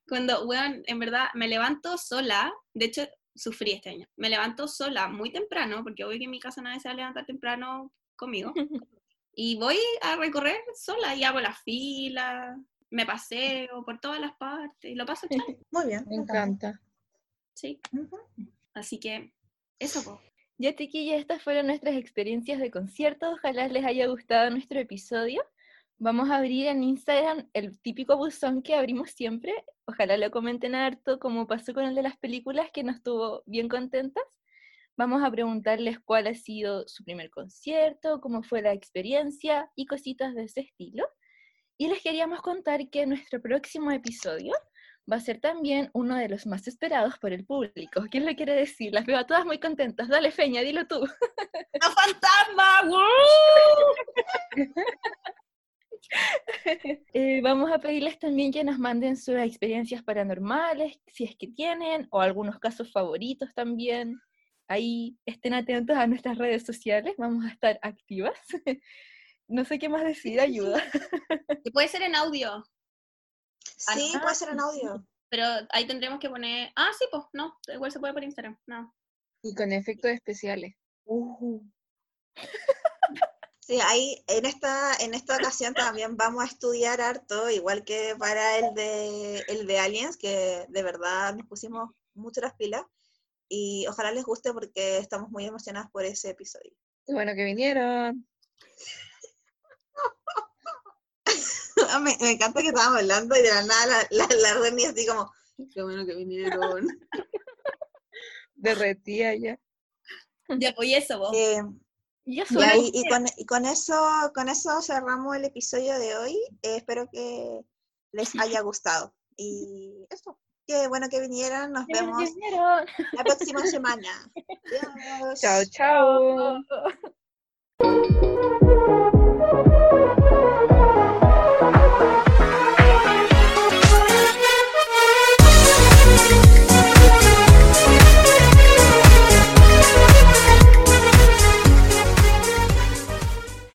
Cuando, weón, en verdad me levanto sola, de hecho sufrí este año, me levanto sola muy temprano, porque obvio que en mi casa nadie se va a levantar temprano conmigo, y voy a recorrer sola y hago la fila, me paseo por todas las partes, y lo paso chévere, Muy bien. Me encanta. Sí. Así que, eso, po. Ya, chiquillas, estas fueron nuestras experiencias de concierto. Ojalá les haya gustado nuestro episodio. Vamos a abrir en Instagram el típico buzón que abrimos siempre. Ojalá lo comenten harto, como pasó con el de las películas, que nos tuvo bien contentas. Vamos a preguntarles cuál ha sido su primer concierto, cómo fue la experiencia y cositas de ese estilo. Y les queríamos contar que nuestro próximo episodio va a ser también uno de los más esperados por el público. ¿Quién lo quiere decir? Las veo a todas muy contentas. Dale, Feña, dilo tú. ¡No fantasma! ¡Woo! Eh, vamos a pedirles también que nos manden sus experiencias paranormales, si es que tienen, o algunos casos favoritos también. Ahí estén atentos a nuestras redes sociales, vamos a estar activas. No sé qué más decir, ayuda. Puede ser en audio, Sí, Ah, puede ser en audio. pero ahí tendremos que poner... Ah, sí, pues, no, igual se puede por Instagram, no. Y con efectos especiales. Sí, ahí en esta, en esta ocasión también vamos a estudiar harto, igual que para el de, el de Aliens, que de verdad nos pusimos mucho las pilas. Y ojalá les guste porque estamos muy emocionadas por ese episodio. Qué bueno que vinieron. me, me encanta que estábamos hablando y de la nada la, la, la Reni así como, qué bueno que vinieron. Derretía ya. Ya, pues eso, vos. Eh, Ya y, ahí- y con, y con eso, con eso cerramos el episodio de hoy. Eh, espero que les haya gustado. Y eso, qué bueno que vinieron. Nos vemos la próxima semana. Adiós. Chao, chao.